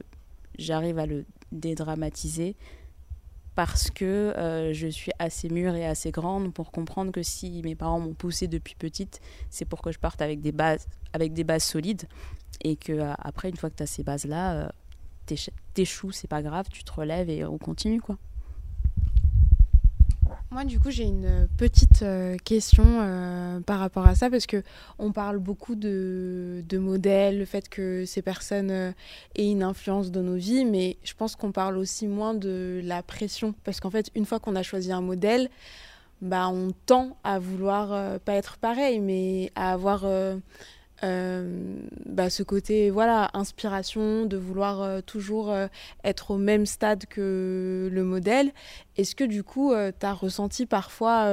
j'arrive à le dédramatiser parce que euh, je suis assez mûre et assez grande pour comprendre que si mes parents m'ont poussée depuis petite, c'est pour que je parte avec des bases, avec des bases solides et que euh, après une fois que tu as ces bases là, euh, t'échoues, c'est pas grave, tu te relèves et on continue quoi. Moi, du coup, j'ai une petite euh, question euh, par rapport à ça parce que on parle beaucoup de, de modèles, le fait que ces personnes aient une influence dans nos vies, mais je pense qu'on parle aussi moins de la pression parce qu'en fait, une fois qu'on a choisi un modèle, bah, on tend à vouloir pas être pareil, mais à avoir euh, bah, ce côté voilà inspiration de vouloir euh, toujours euh, être au même stade que le modèle. Est-ce que du coup tu as ressenti parfois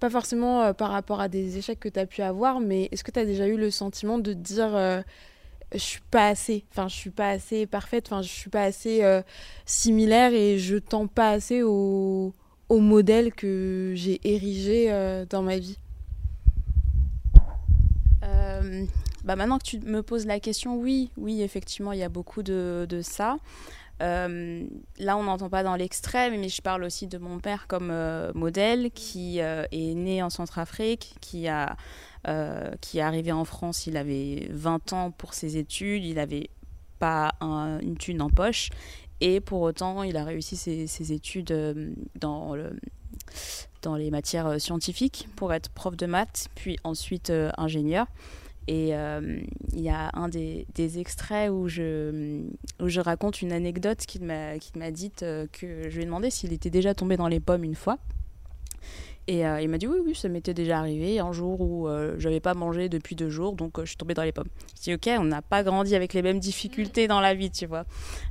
pas forcément par rapport à des échecs que tu as pu avoir mais est-ce que tu as déjà eu le sentiment de dire je suis pas assez enfin je suis pas assez parfaite enfin je suis pas assez similaire et je tends pas assez au, au modèle que j'ai érigé dans ma vie? Euh, bah maintenant que tu me poses la question, oui, oui, effectivement, il y a beaucoup de, ça. Euh, là, on n'entend pas dans l'extrême, mais je parle aussi de mon père comme euh, modèle, qui est né en Centrafrique, qui, a, qui est arrivé en France, il avait 20 ans pour ses études, il n'avait pas une thune en poche, et pour autant, il a réussi ses, études dans dans les matières scientifiques pour être prof de maths, puis ensuite ingénieur. Et euh, il y a un des, extraits où je, où je raconte une anecdote qu'il m'a dite euh, que je lui ai demandé s'il était déjà tombé dans les pommes une fois. Et euh, il m'a dit oui, oui, ça m'était déjà arrivé un jour où je n'avais pas mangé depuis deux jours, donc je suis tombée dans les pommes. Je dis ok, on n'a pas grandi avec les mêmes difficultés dans la vie, tu vois.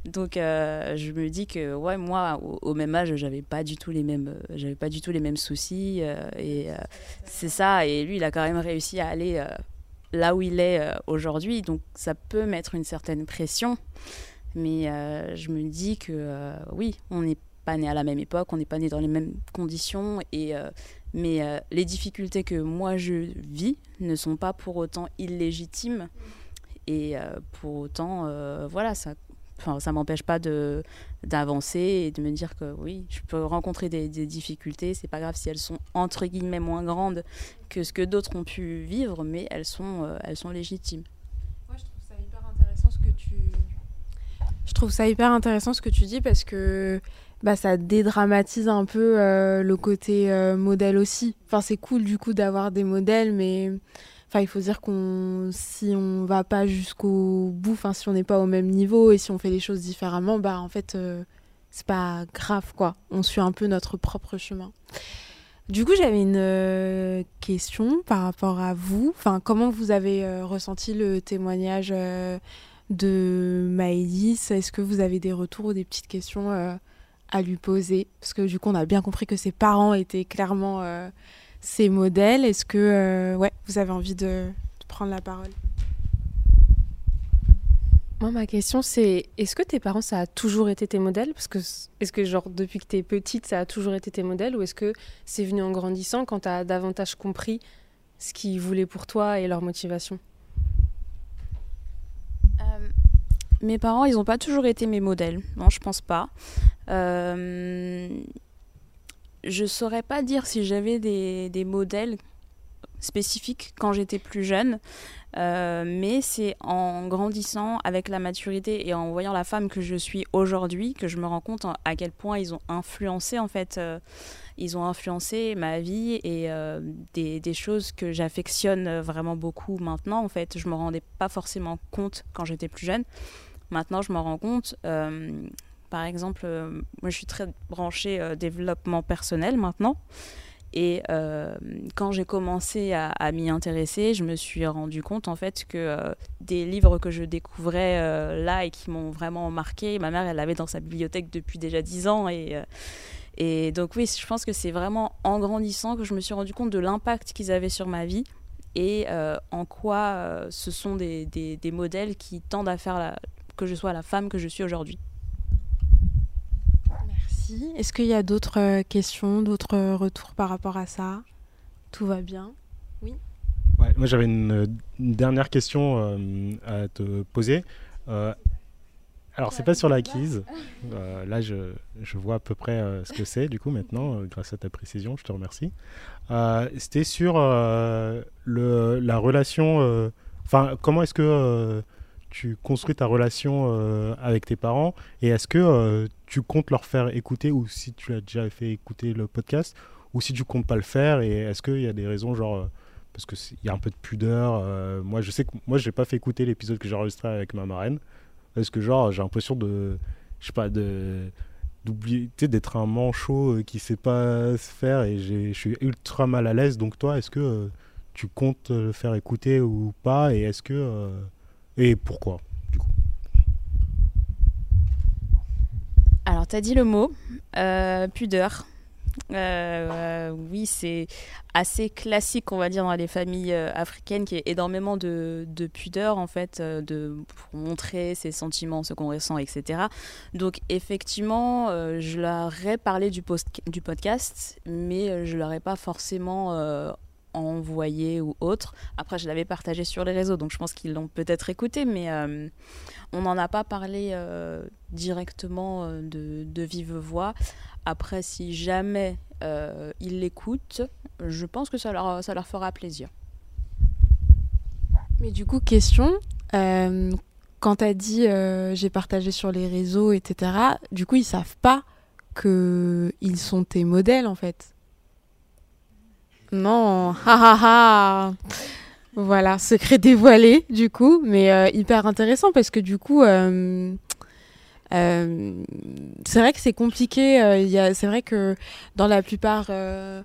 Donc je me dis que ouais, moi, au, même âge, j'avais pas j'avais pas du tout les mêmes soucis. et c'est ça. Et lui, il a quand même réussi à aller là où il est euh, aujourd'hui. Donc ça peut mettre une certaine pression. Mais euh, je me dis que euh, oui, on n'est pas né à la même époque, on n'est pas né dans les mêmes conditions. Et, mais les difficultés que moi je vis ne sont pas pour autant illégitimes. Et pour autant, voilà, ça enfin, ça m'empêche pas de d'avancer et de me dire que oui, je peux rencontrer des, des difficultés. C'est pas grave si elles sont entre guillemets moins grandes que ce que d'autres ont pu vivre, mais elles sont euh, elles sont légitimes. Moi, je trouve ça hyper intéressant ce que tu dis parce que bah, ça dédramatise un peu euh, le côté euh, modèle aussi. Enfin, c'est cool du coup d'avoir des modèles, mais Enfin, il faut dire qu'on si on va pas jusqu'au bout, enfin si on n'est pas au même niveau et si on fait les choses différemment, bah en fait euh, c'est pas grave quoi. On suit un peu notre propre chemin. Du coup, j'avais une euh, question par rapport à vous. Enfin, comment vous avez euh, ressenti le témoignage de Maëlys? Est-ce que vous avez des retours ou des petites questions à lui poser? Parce que du coup, on a bien compris que ses parents étaient clairement ces modèles. Est-ce que euh, ouais, vous avez envie de, prendre la parole? Moi, ma question, c'est est-ce que tes parents, ça a toujours été tes modèles? Parce que est-ce que, genre, depuis que tu es petite, ça a toujours été tes modèles? Ou est-ce que c'est venu en grandissant quand tu as davantage compris ce qu'ils voulaient pour toi et leur motivation? Euh, Mes parents, ils n'ont pas toujours été mes modèles. Non, je pense pas. Euh, je saurais pas dire si j'avais des, des, modèles spécifiques quand j'étais plus jeune, euh, mais c'est en grandissant avec la maturité et en voyant la femme que je suis aujourd'hui que je me rends compte à quel point ils ont influencé en fait. Euh, ils ont influencé ma vie et euh, des, des, choses que j'affectionne vraiment beaucoup maintenant. En fait, je me rendais pas forcément compte quand j'étais plus jeune. Maintenant, je m'en rends compte. Par exemple, euh, moi je suis très branchée euh, développement personnel maintenant. Et euh, quand j'ai commencé à, m'y intéresser, je me suis rendu compte en fait que des livres que je découvrais là et qui m'ont vraiment marqué, ma mère elle l'avait dans sa bibliothèque depuis déjà 10 ans. Et, donc oui, je pense que c'est vraiment en grandissant que je me suis rendu compte de l'impact qu'ils avaient sur ma vie et en quoi ce sont des, modèles qui tendent à faire que je sois la femme que je suis aujourd'hui. Merci. Est-ce qu'il y a d'autres questions, d'autres retours par rapport à ça? Tout va bien? Oui moi j'avais une, dernière question euh, à te poser. Euh, alors c'est pas sur l'acquise. Euh, là je, je, vois à peu près ce que c'est du coup maintenant grâce à ta précision. Je te remercie. C'était sur le, la relation. Enfin comment est-ce que tu construis ta relation avec tes parents et est-ce que tu comptes leur faire écouter ou si tu as déjà fait écouter le podcast ou si tu comptes pas le faire et est-ce qu'il y a des raisons genre parce qu'il y a un peu de pudeur. Euh, moi, je sais que moi, j'ai pas fait écouter l'épisode que j'ai enregistré avec ma marraine parce que genre, j'ai l'impression de, je sais pas, de d'oublier, d'être un manchot euh, qui sait pas se faire et je suis ultra mal à l'aise. Donc toi, est-ce que euh, tu comptes le faire écouter ou pas et est-ce que et pourquoi du coup Alors, tu as dit le mot pudeur. Euh, oui, c'est assez classique, on va dire, dans les familles euh, africaines, qui est énormément de, pudeur, en fait, euh, de, pour montrer ses sentiments, ce qu'on ressent, etc. Donc, effectivement, je leur ai parlé du, post du podcast, mais je leur ai pas forcément envoyé ou autre. Après, je l'avais partagé sur les réseaux, donc je pense qu'ils l'ont peut-être écouté, mais on n'en a pas parlé directement de, de, vive voix. Après, si jamais euh, ils l'écoutent, je pense que ça leur, ça leur fera plaisir. Mais du coup, question, euh, quand tu as dit euh, j'ai partagé sur les réseaux, etc., du coup, ils savent pas qu'ils sont tes modèles, en fait. Non, ha Voilà, secret dévoilé, du coup, mais hyper intéressant parce que du coup, euh, c'est vrai que c'est compliqué. Euh, c'est vrai que dans la plupart euh,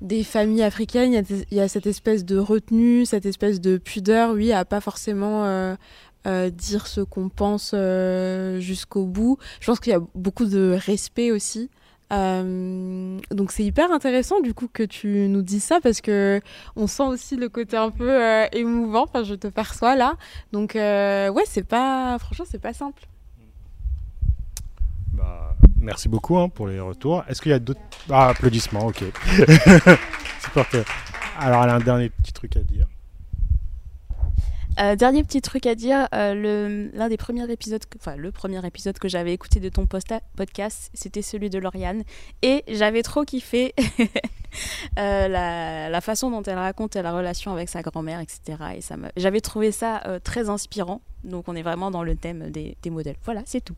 des familles africaines, il y, a cette espèce de retenue, cette espèce de pudeur, oui, à pas forcément dire ce qu'on pense jusqu'au bout. Je pense qu'il y a beaucoup de respect aussi. Donc c'est hyper intéressant du coup que tu nous dis ça parce que on sent aussi le côté un peu émouvant. Enfin, je te perçois là. Donc ouais, c'est pas franchement c'est pas simple. Bah, merci beaucoup hein, pour les retours. Est-ce qu'il y a d'autres? Ah, applaudissements Ok. parfait. Alors, elle a un dernier petit truc à dire. Euh, dernier petit truc à dire, euh, l'un des premiers épisodes, enfin le premier épisode que j'avais écouté de ton podcast, c'était celui de Lauriane, et j'avais trop kiffé euh, la, façon dont elle raconte la relation avec sa grand-mère, etc. Et j'avais trouvé ça très inspirant. Donc on est vraiment dans le thème des, modèles. Voilà, c'est tout.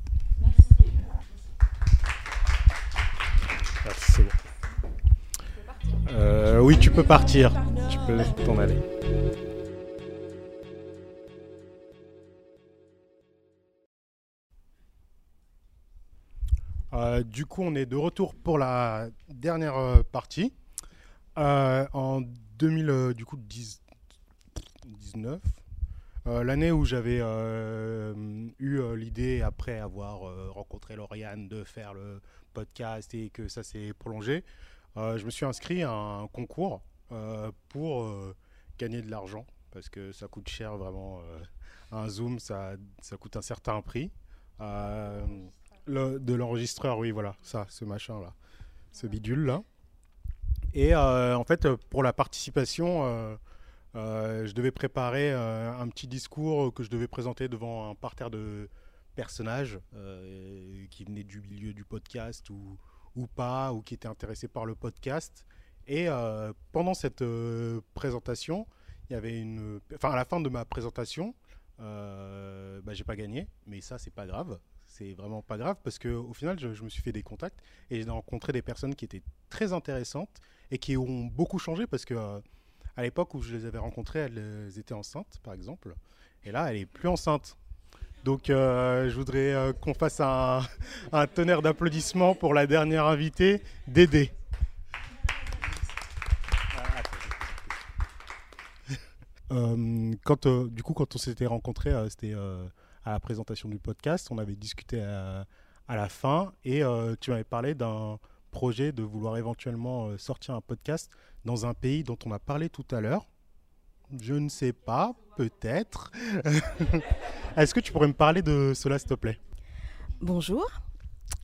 Euh, oui, tu peux partir. Tu peux t'en aller. Euh, du coup, on est de retour pour la dernière euh, partie. en 2000, du coup, 19, l'année où j'avais eu l'idée, après avoir rencontré Lauriane, de faire le podcast et que ça s'est prolongé, euh, je me suis inscrit à un concours euh, pour euh, gagner de l'argent parce que ça coûte cher vraiment. un Zoom, ça coûte un certain prix. Le, de l'enregistreur, oui, voilà, ça, ce machin-là, ce bidule-là. Et en fait, pour la participation, je devais préparer un petit discours que je devais présenter devant un parterre de personnages qui venaient du milieu du podcast ou, ou pas, ou qui étaient intéressés par le podcast. Et euh, pendant cette euh, présentation, il y avait une. Enfin, à la fin de ma présentation, euh, bah, j'ai pas gagné, mais ça, c'est pas grave. C'est vraiment pas grave parce que au final, je, me suis fait des contacts et j'ai rencontré des personnes qui étaient très intéressantes et qui ont beaucoup changé parce que à l'époque où je les avais rencontrées, elles étaient enceintes, par exemple. Et là, elle est plus enceinte. Donc euh, je voudrais euh, qu'on fasse un, tonnerre d'applaudissements pour la dernière invitée, Dédé. Euh, quand, du coup, quand on s'était rencontrés, c'était à la présentation du podcast. On avait discuté à, la fin et tu m'avais parlé d'un projet de vouloir éventuellement sortir un podcast dans un pays dont on a parlé tout à l'heure. Je ne sais pas, peut-être. Est-ce que tu pourrais me parler de cela, s'il te plaît? Bonjour.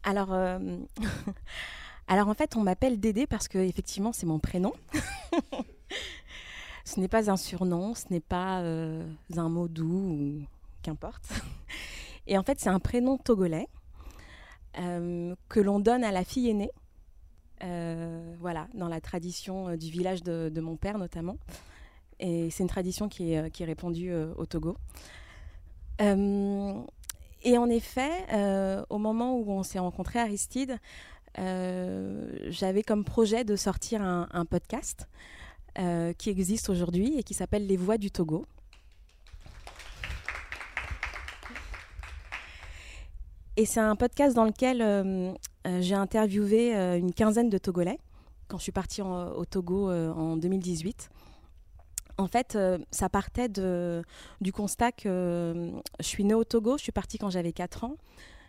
Alors, Alors en fait, on m'appelle Dédé parce que effectivement, c'est mon prénom. ce n'est pas un surnom, ce n'est pas un mot doux ou qu'importe. Et en fait, c'est un prénom togolais que l'on donne à la fille aînée euh, voilà, dans la tradition euh, du village de, mon père notamment. Et c'est une tradition qui est, euh, répandue au Togo. et en effet, au moment où on s'est rencontré Aristide, j'avais comme projet de sortir un podcast qui existe aujourd'hui et qui s'appelle Les Voix du Togo. Et c'est un podcast dans lequel euh, euh, j'ai interviewé euh, une quinzaine de Togolais quand je suis partie au Togo en 2018. En fait, ça partait du constat que je suis née au Togo, je suis partie quand j'avais 4 ans,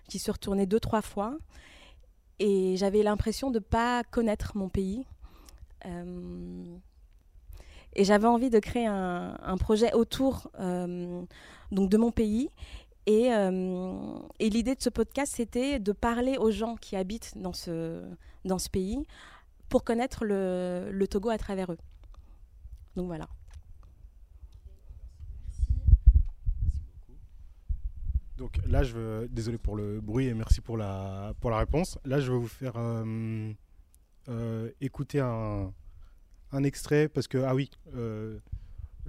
j'y suis retournée deux, trois fois, et j'avais l'impression de ne pas connaître mon pays. et j'avais envie de créer un, un projet autour donc de mon pays euh, et, l'idée de ce podcast, c'était de parler aux gens qui habitent dans ce, dans ce pays pour connaître le, le Togo à travers eux. Donc voilà. Donc là, je veux, désolé pour le bruit et merci pour la, pour la réponse. Là, je vais vous faire euh, euh, écouter un, un, extrait parce que, ah oui,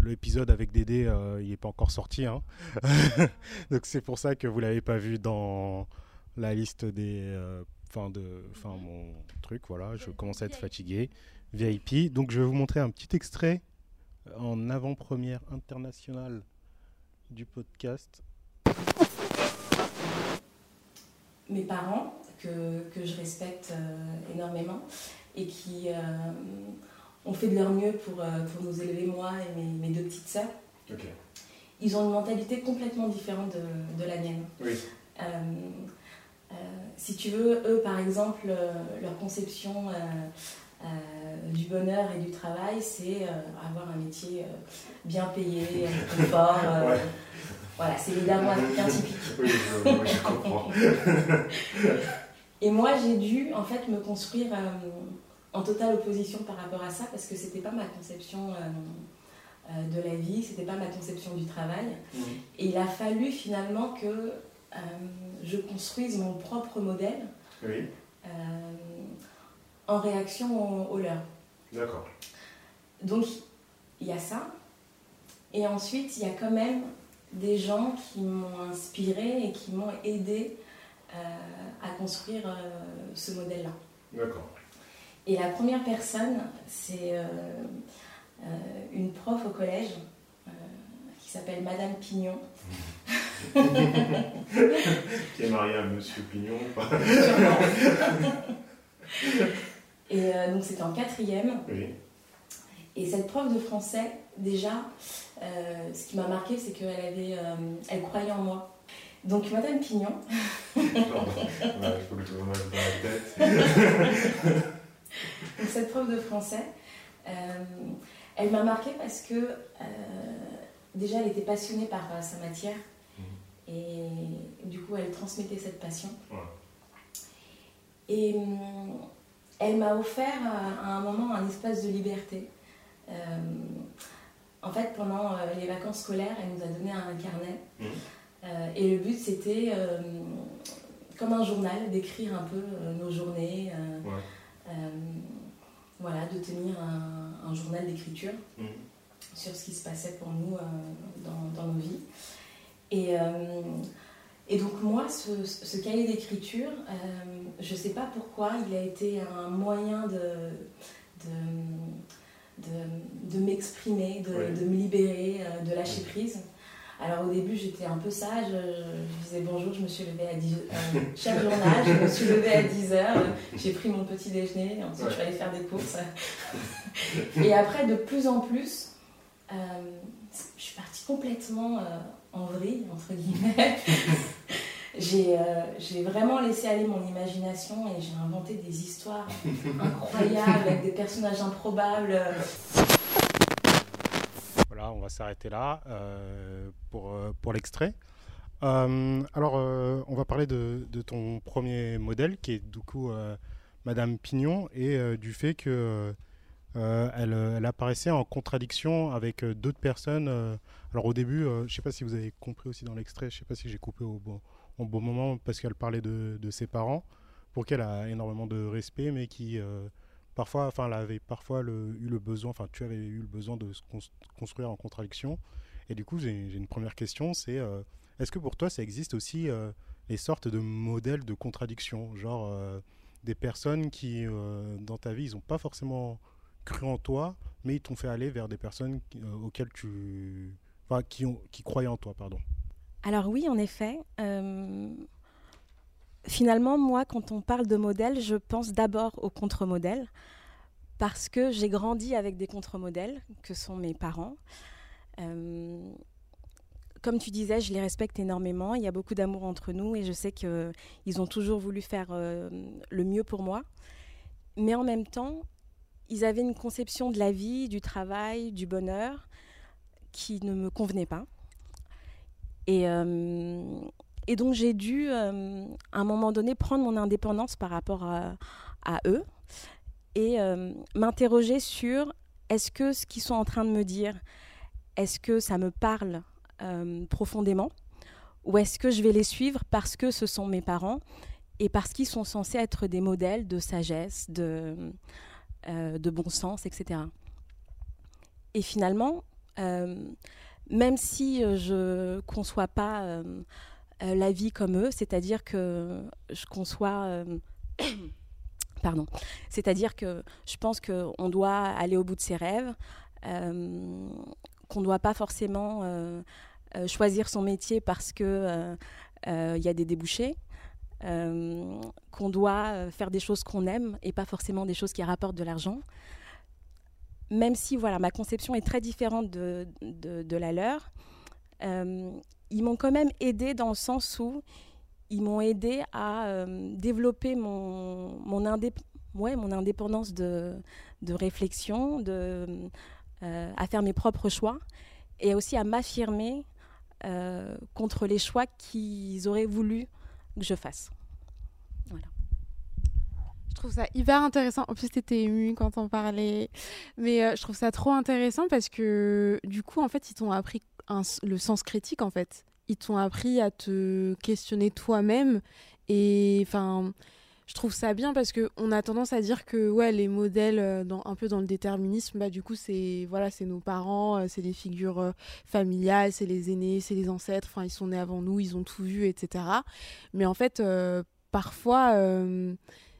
l'épisode avec Dédé, euh, il n'est pas encore sorti. Hein. Donc c'est pour ça que vous ne l'avez pas vu dans la liste des... Euh, enfin, de, fin, mon truc, voilà, je commence à être fatigué. VIP. Donc je vais vous montrer un petit extrait en avant-première internationale du podcast. Mes parents, que, que je respecte euh, énormément, et qui ont fait de leur mieux pour, euh, pour nous élever, moi et mes, mes deux petites sœurs. Ils ont une mentalité complètement différente de, de la mienne. Oui. Euh, euh, si tu veux, eux, par exemple, leur conception du bonheur et du travail, c'est avoir un métier bien payé, confort. Voilà, c'est évidemment africain typique. Oui, je comprends. et moi, j'ai dû, en fait, me construire en totale opposition par rapport à ça parce que c'était pas ma conception euh, euh, de la vie, c'était pas ma conception du travail. Mmh. Et il a fallu finalement que euh, je construise mon propre modèle en réaction au, leur. D'accord. Donc il y a ça. Et ensuite, il y a quand même des gens qui m'ont inspiré et qui m'ont aidé à construire ce modèle-là. D'accord. Et la première personne, c'est euh, euh, une prof au collège euh, qui s'appelle Madame Pignon. qui est mariée à Monsieur Pignon Et donc c'était en quatrième. Et cette prof de français, déjà, ce qui m'a marqué, c'est qu'elle avait, elle croyait en moi. Donc Madame Pignon. il faut que je me dans la tête. Cette prof de français, euh, elle m'a marquée parce que euh, déjà elle était passionnée par euh, sa matière mhm. et du coup elle transmettait cette passion. Et elle m'a offert à un moment un espace de liberté. en fait, pendant les vacances scolaires, elle nous a donné un carnet. Mhm. et le but, c'était, comme un journal, d'écrire un peu nos journées, voilà, de tenir un, journal d'écriture mmh. sur ce qui se passait pour nous euh, dans, nos vies. Et, euh, et donc moi, ce, cahier d'écriture, je ne sais pas pourquoi, il a été un moyen de, de, de, m'exprimer, de, me libérer, de lâcher prise. Alors au début j'étais un peu sage, je, disais bonjour, je me suis levée à 10 euh, chaque journal, je me suis levée à 10 heures, j'ai pris mon petit déjeuner, ensuite je suis allée faire des courses. Et après de plus en plus, euh, je suis partie complètement euh, en vrille, entre guillemets. j'ai vraiment laissé aller mon imagination et j'ai inventé des histoires incroyables avec des personnages improbables on va s'arrêter là pour, pour l'extrait. alors, on va parler de, de, ton premier modèle, qui est du coup Madame Pignon, et du fait que elle, elle, apparaissait en contradiction avec d'autres personnes. alors au début, je ne sais pas si vous avez compris aussi dans l'extrait, je ne sais pas si j'ai coupé au bon, au bon moment parce qu'elle parlait de, de, ses parents, pour qui elle a énormément de respect, mais qui parfois, enfin, elle avait parfois eu le besoin, enfin, tu avais eu le besoin de se construire en contradiction. Et du coup, j'ai une première question, c'est euh, est-ce que pour toi, ça existe aussi euh, les sortes de modèles de contradiction, genre euh, des personnes qui, dans ta vie, ils n'ont pas forcément cru en toi, mais ils t'ont fait aller vers des personnes auxquelles tu, qui ont, qui croyaient en toi, pardon. Alors oui, en effet. Finalement, moi, quand on parle de modèle, je pense d'abord au contre-modèle, parce que j'ai grandi avec des contre-modèles, que sont mes parents. Euh, comme tu disais, je les respecte énormément. Il y a beaucoup d'amour entre nous et je sais qu'ils ont toujours voulu faire euh, le mieux pour moi. Mais en même temps, ils avaient une conception de la vie, du travail, du bonheur qui ne me convenait pas. Et, euh, et donc j'ai dû, euh, à un moment donné, prendre mon indépendance par rapport à, eux et euh, m'interroger sur est-ce que ce qu'ils sont en train de me dire, est-ce que ça me parle euh, profondément ou est-ce que je vais les suivre parce que ce sont mes parents et parce qu'ils sont censés être des modèles de sagesse, de, de bon sens, etc. Et finalement, même si je ne conçois pas euh, la vie comme eux, c'est-à-dire que je conçois. Euh, pardon. C'est-à-dire que je pense qu'on doit aller au bout de ses rêves, euh, qu'on ne doit pas forcément choisir son métier parce qu'il il y a des débouchés. qu'on doit faire des choses qu'on aime et pas forcément des choses qui rapportent de l'argent. Même si voilà, ma conception est très différente de la leur, ils m'ont quand même aidé dans le sens où ils m'ont aidé à euh, développer mon, mon, ouais, mon indépendance de, de réflexion, de, euh, à faire mes propres choix et aussi à m'affirmer euh, contre les choix qu'ils auraient voulu que je fasse. Voilà. Je trouve ça hyper intéressant. En plus, tu étais émue quand on parlait. Mais je trouve ça trop intéressant parce que du coup, en fait, ils t'ont appris le sens critique en fait. Ils t'ont appris à te questionner toi-même et enfin je trouve ça bien parce que on a tendance à dire que ouais les modèles euh, dans, un peu dans le déterminisme bah du coup c'est voilà c'est nos parents euh, c'est les figures euh, familiales c'est les aînés c'est les ancêtres enfin ils sont nés avant nous ils ont tout vu etc mais en fait parfois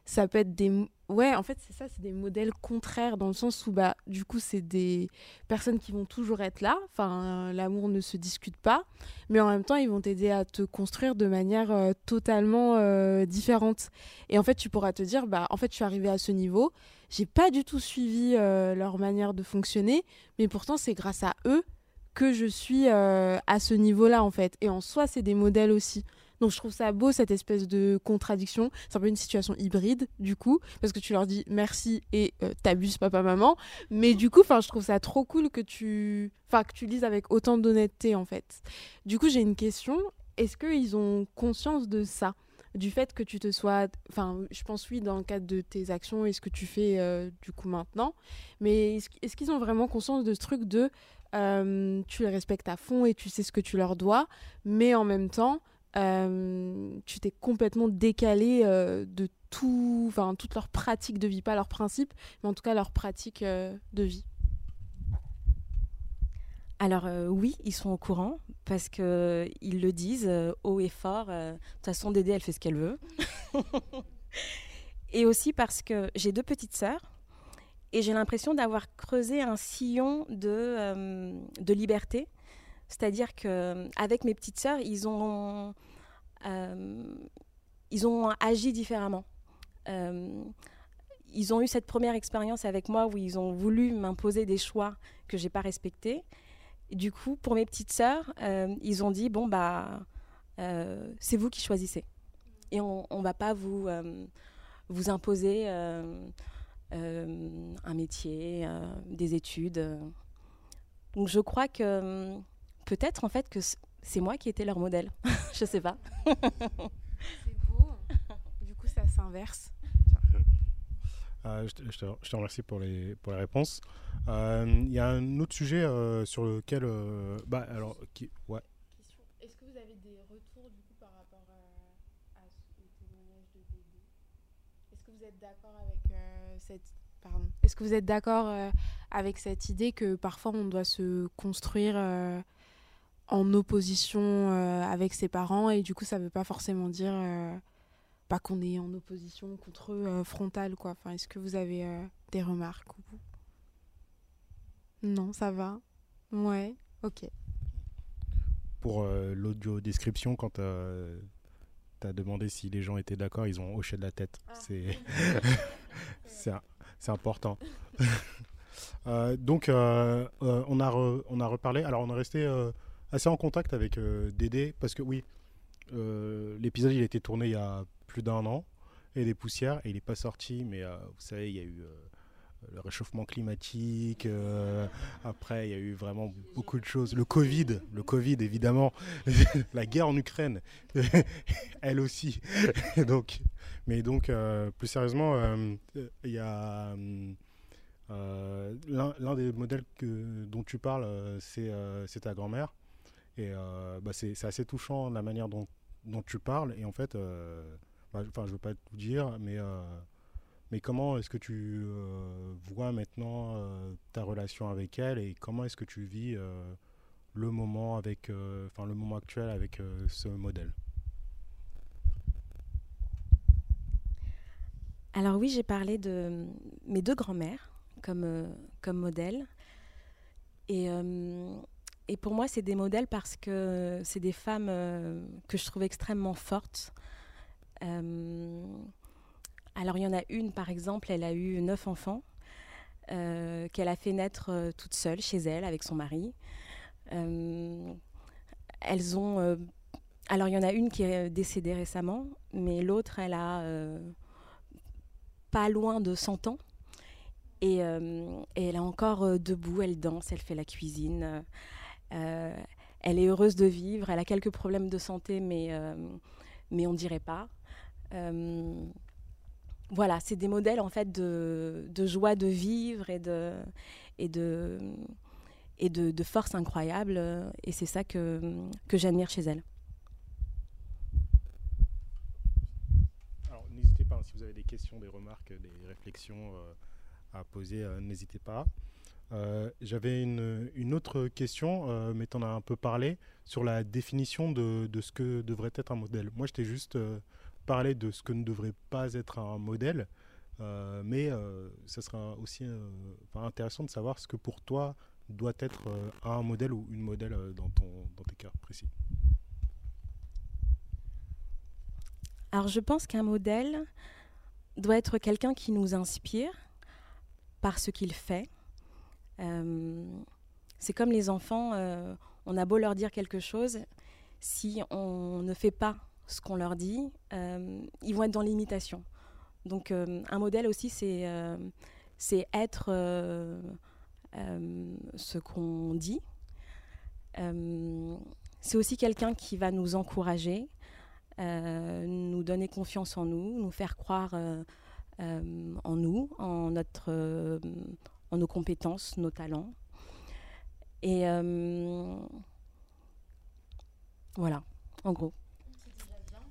ça peut être des Ouais, en fait, c'est ça, c'est des modèles contraires dans le sens où, bah, du coup, c'est des personnes qui vont toujours être là. Enfin, l'amour ne se discute pas, mais en même temps, ils vont t'aider à te construire de manière euh, totalement euh, différente. Et en fait, tu pourras te dire, bah, en fait, je suis arrivée à ce niveau, j'ai pas du tout suivi euh, leur manière de fonctionner, mais pourtant, c'est grâce à eux que je suis à ce niveau-là, en fait. Et en soi, c'est des modèles aussi. Donc je trouve ça beau cette espèce de contradiction. C'est un peu une situation hybride du coup parce que tu leur dis merci et euh, t'abuses papa maman, mais du coup je trouve ça trop cool que tu que tu lises avec autant d'honnêteté en fait. Du coup, j'ai une question, est-ce qu'ils ont conscience de ça? Du fait que tu te sois, enfin, je pense oui dans le cadre de tes actions et ce que tu fais euh, du coup maintenant, mais est-ce qu'ils ont vraiment conscience de ce truc de euh, tu les respectes à fond et tu sais ce que tu leur dois, mais en même temps, euh, tu t'es complètement décalé euh, de tout, enfin toute leur pratique de vie, pas leur principe, mais en tout cas leur pratique euh, de vie. Alors oui, ils sont au courant parce que ils le disent haut et fort. De toute façon, Dédé, elle fait ce qu'elle veut. et aussi parce que j'ai deux petites sœurs et j'ai l'impression d'avoir creusé un sillon de, de liberté c'est-à-dire que avec mes petites sœurs, ils ont, euh, ils ont agi différemment. Euh, ils ont eu cette première expérience avec moi où ils ont voulu m'imposer des choix que j'ai pas respectés. du coup, pour mes petites sœurs, euh, ils ont dit bon bah c'est vous qui choisissez et on, ne va pas vous vous imposer un métier, des études Donc je crois que peut-être en fait que c'est moi qui étais leur modèle. je sais pas. c'est beau. Du coup, ça s'inverse. Euh, je, te, je, te, remercie pour les, pour les réponses. Euh, il y a un autre sujet euh, sur lequel. bah, alors, qui, ouais. Est-ce que vous avez des retours du coup par rapport à, à ce témoignage de bébé? Est-ce que vous êtes d'accord avec cette. Pardon. Est-ce que vous êtes d'accord avec cette idée que parfois on doit se construire en opposition avec ses parents et du coup ça veut pas forcément dire pas qu'on est en opposition contre eux euh, frontale quoi. Enfin, est-ce que vous avez euh, des remarques Non, ça va. Ouais, ok. Pour euh, l'audio description, quand tu as demandé si les gens étaient d'accord, ils ont hoché de la tête. Ah. C'est c'est important. donc, on, a on a reparlé. Alors, on est resté assez en contact avec Dédé parce que oui, l'épisode il a été tourné il y a plus d'un an et des poussières et il n'est pas sorti mais euh, vous savez il y a eu euh, le réchauffement climatique euh, après il y a eu vraiment beaucoup de choses. Le Covid le Covid évidemment. La guerre en Ukraine elle aussi. Donc mais donc plus sérieusement il y a l'un des modèles que, dont tu parles c'est ta grand-mère et bah, c'est assez touchant la manière dont, dont tu parles et en fait bah, enfin, je veux pas tout dire, mais, euh, mais comment est-ce que tu euh, vois maintenant euh, ta relation avec elle et comment est-ce que tu vis le moment avec, enfin le moment actuel avec ce modèle? Alors oui, j'ai parlé de mes deux grands-mères comme, comme modèle. Et, et pour moi, c'est des modèles parce que c'est des femmes que je trouve extrêmement fortes, euh, alors il y en a une, par exemple, elle a eu neuf enfants. Euh, qu'elle a fait naître euh, toute seule chez elle avec son mari. elles ont. alors, il y en a une qui est décédée récemment, mais l'autre, elle a pas loin de 100 ans. Et elle est encore debout, elle danse, elle fait la cuisine. Elle est heureuse de vivre, elle a quelques problèmes de santé, mais, mais on dirait pas. Euh, voilà, c'est des modèles en fait de, joie de vivre et de, et de, et de, force incroyable. Et c'est ça que, que j'admire chez elle. N'hésitez pas, hein, si vous avez des questions, des remarques, des réflexions euh, à poser, euh, n'hésitez pas. J'avais une, autre question, mais tu en as un peu parlé, sur la définition de, ce que devrait être un modèle. Moi, j'étais juste parler de ce que ne devrait pas être un modèle, euh, mais euh, ça sera aussi euh, intéressant de savoir ce que pour toi doit être un modèle ou une modèle dans, ton, dans tes cas précis. Alors je pense qu'un modèle doit être quelqu'un qui nous inspire par ce qu'il fait. C'est comme les enfants, on a beau leur dire quelque chose, si on ne fait pas ce qu'on leur dit, euh, ils vont être dans l'imitation. Donc euh, un modèle aussi, euh, c'est être ce qu'on dit. c'est aussi quelqu'un qui va nous encourager, nous donner confiance en nous, nous faire croire en nous, en, notre, nos compétences, nos talents. Et voilà, en gros.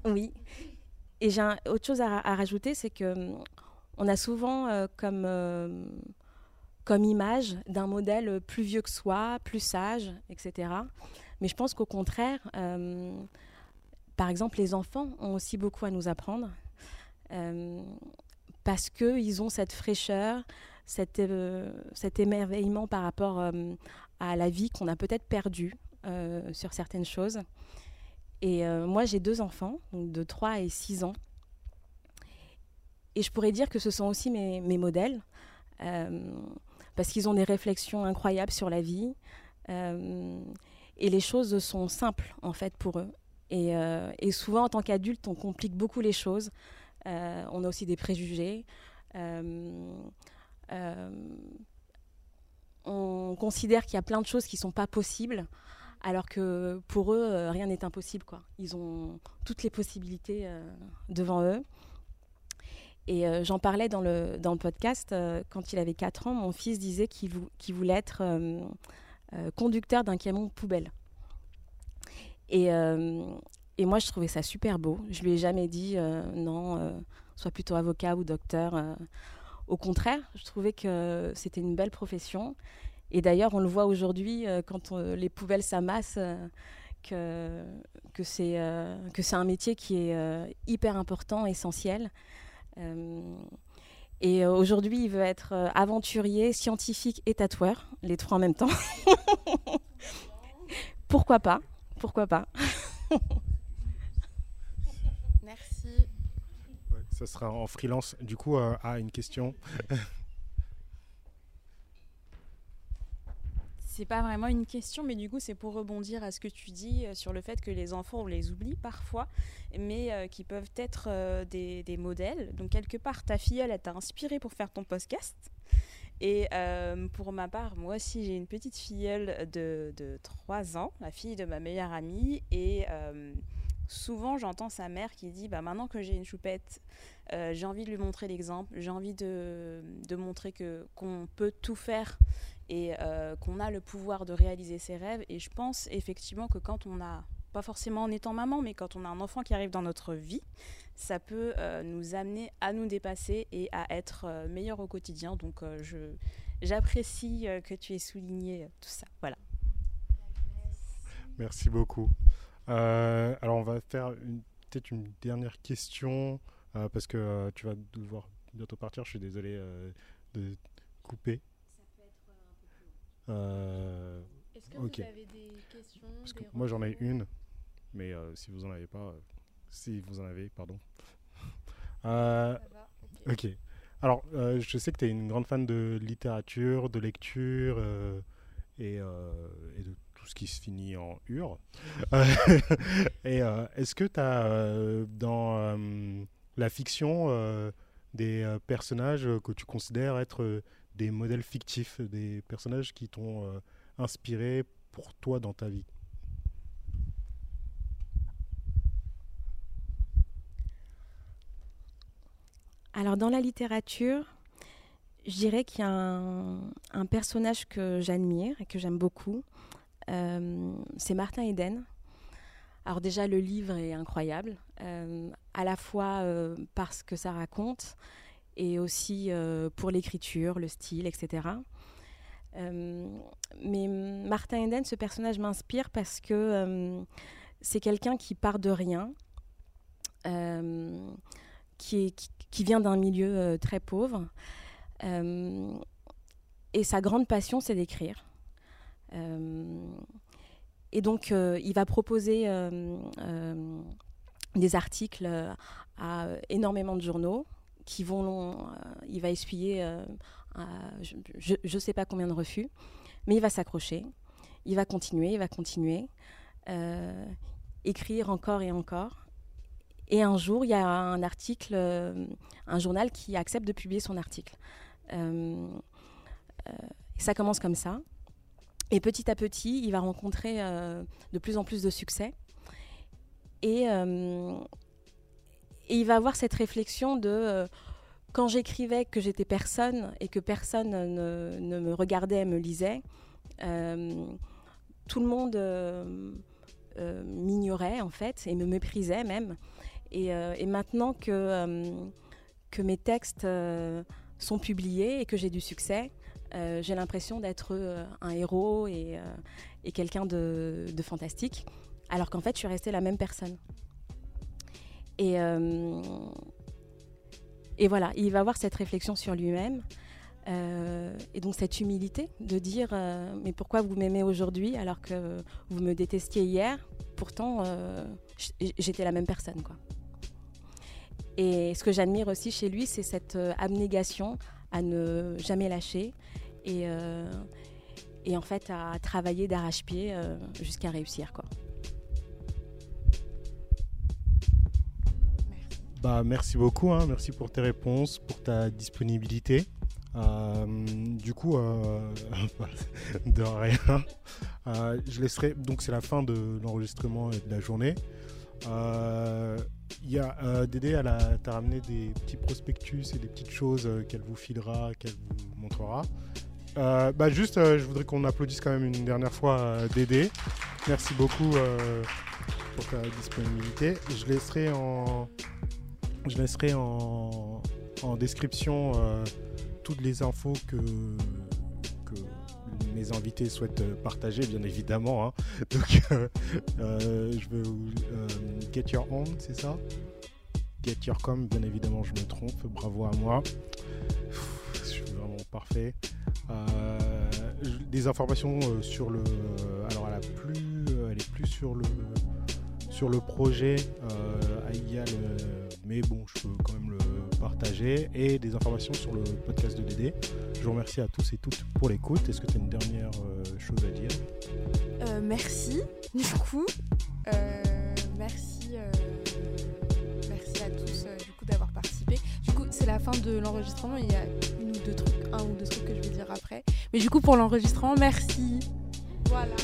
Oui. Et j'ai autre chose à, rajouter, c'est que on a souvent euh, comme, euh, comme image d'un modèle plus vieux que soi, plus sage, etc. Mais je pense qu'au contraire, par exemple, les enfants ont aussi beaucoup à nous apprendre parce qu'ils ont cette fraîcheur, cet, euh, cet émerveillement par rapport à la vie qu'on a peut-être perdue sur certaines choses. Et euh, moi, j'ai deux enfants, de 3 et 6 ans. Et je pourrais dire que ce sont aussi mes, mes modèles, euh, parce qu'ils ont des réflexions incroyables sur la vie. Euh, et les choses sont simples, en fait, pour eux. Et, et souvent, en tant qu'adulte, on complique beaucoup les choses. on a aussi des préjugés. On considère qu'il y a plein de choses qui sont pas possibles, alors que pour eux, rien n'est impossible. Ils ont toutes les possibilités devant eux. Et j'en parlais dans le, dans le podcast, quand il avait 4 ans, mon fils disait qu'il voulait être conducteur d'un camion poubelle. Et, et, moi, je trouvais ça super beau. Je lui ai jamais dit non, soit plutôt avocat ou docteur. Au contraire, je trouvais que c'était une belle profession. Et d'ailleurs, on le voit aujourd'hui euh, quand les poubelles s'amassent, euh, que, que c'est euh, un métier qui est hyper important, essentiel. et aujourd'hui, il veut être aventurier, scientifique et tatoueur, les trois en même temps. Pourquoi pas? Pourquoi pas? ça sera en freelance. Du coup, euh, ah, une question. c'est pas vraiment une question, mais du coup, c'est pour rebondir à ce que tu dis euh, sur le fait que les enfants, on les oublie parfois, mais euh, qui peuvent être des, modèles. Donc, quelque part, ta fille, elle t'a inspiré pour faire ton podcast. Et pour ma part, moi aussi, j'ai une petite filleule de, de 3 ans, la fille de ma meilleure amie. Et souvent j'entends sa mère qui dit bah maintenant que j'ai une choupette euh, j'ai envie de lui montrer l'exemple j'ai envie de, montrer que qu'on peut tout faire et euh, qu'on a le pouvoir de réaliser ses rêves. Et je pense effectivement que quand on a pas forcément en étant maman mais quand on a un enfant qui arrive dans notre vie ça peut euh, nous amener à nous dépasser et à être meilleur au quotidien. Donc j'apprécie que tu aies souligné tout ça. Voilà. Merci beaucoup euh, alors, on va faire peut-être une dernière question, euh, parce que euh, tu vas devoir bientôt partir. Je suis désolé de couper. Est-ce que vous avez des questions Parce que moi, j'en ai une, mais si vous en avez pas, si vous en avez, pardon. ok. Alors, je sais que tu es une grande fan de littérature, de lecture et, et de tout ce qui se finit en ur. et euh, est-ce que tu as euh, dans euh, la fiction des personnages que tu considères être des modèles fictifs, des personnages qui t'ont inspiré pour toi dans ta vie? Alors dans la littérature, je dirais qu'il y a un personnage que j'admire et que j'aime beaucoup, c'est Martin Eden. Alors déjà, le livre est incroyable, euh, à la fois euh, parce que ça raconte et aussi pour l'écriture, le style, etc. mais Martin Eden, ce personnage m'inspire parce que c'est quelqu'un qui part de rien, qui, vient d'un milieu très pauvre. et sa grande passion, c'est d'écrire. Euh, et donc, euh, il va proposer euh, des articles à énormément de journaux qui vont, il va essuyer, je ne sais pas combien de refus, mais il va s'accrocher, il va continuer, il va continuer, écrire encore et encore. Et un jour, il y a un article, un journal qui accepte de publier son article. ça commence comme ça. Et petit à petit, il va rencontrer euh, de plus en plus de succès. Et, euh, il va avoir cette réflexion de euh, quand j'écrivais que j'étais personne et que personne ne, me regardait, me lisait, tout le monde m'ignorait en fait et me méprisait même. Et, maintenant que mes textes sont publiés et que j'ai du succès, euh, j'ai l'impression d'être euh, un héros et, euh, et quelqu'un de, de, fantastique, alors qu'en fait, je suis restée la même personne. Et, et voilà, il va avoir cette réflexion sur lui-même. et donc cette humilité de dire mais pourquoi vous m'aimez aujourd'hui alors que vous me détestiez hier? Pourtant, j'étais la même personne. Quoi. Et ce que j'admire aussi chez lui, c'est cette abnégation à ne jamais lâcher et, euh, et en fait à travailler d'arrache-pied euh, jusqu'à réussir. Quoi. Bah, merci beaucoup, hein. merci pour tes réponses, pour ta disponibilité. du coup, de rien. je laisserai. Donc, c'est la fin de l'enregistrement et de la journée. Il y a Dédé, elle a, ramené des petits prospectus et des petites choses qu'elle vous filera, qu'elle vous montrera. Euh, bah juste, euh, je voudrais qu'on applaudisse quand même une dernière fois euh, Dédé. Merci beaucoup pour ta disponibilité. Je laisserai en, description toutes les infos que, mes invités souhaitent partager, bien évidemment. Hein. Donc, je veux Get Your Own, c'est ça? Get Your Com, bien évidemment, je me trompe. Bravo à moi. Parfait. Euh, des informations euh, sur le. alors, elle, a plus, elle est plus sur le sur le projet euh, mais bon, je peux quand même le partager, et des informations sur le podcast de Dédé. Je vous remercie à tous et toutes pour l'écoute. Est-ce que tu as une dernière chose à dire? Merci, du coup. merci, merci à tous du coup d'avoir participé. Du coup, c'est la fin de l'enregistrement. Il y a une ou deux trucs, un ou deux trucs que je vais dire après. Mais du coup, pour l'enregistrement, merci. Voilà.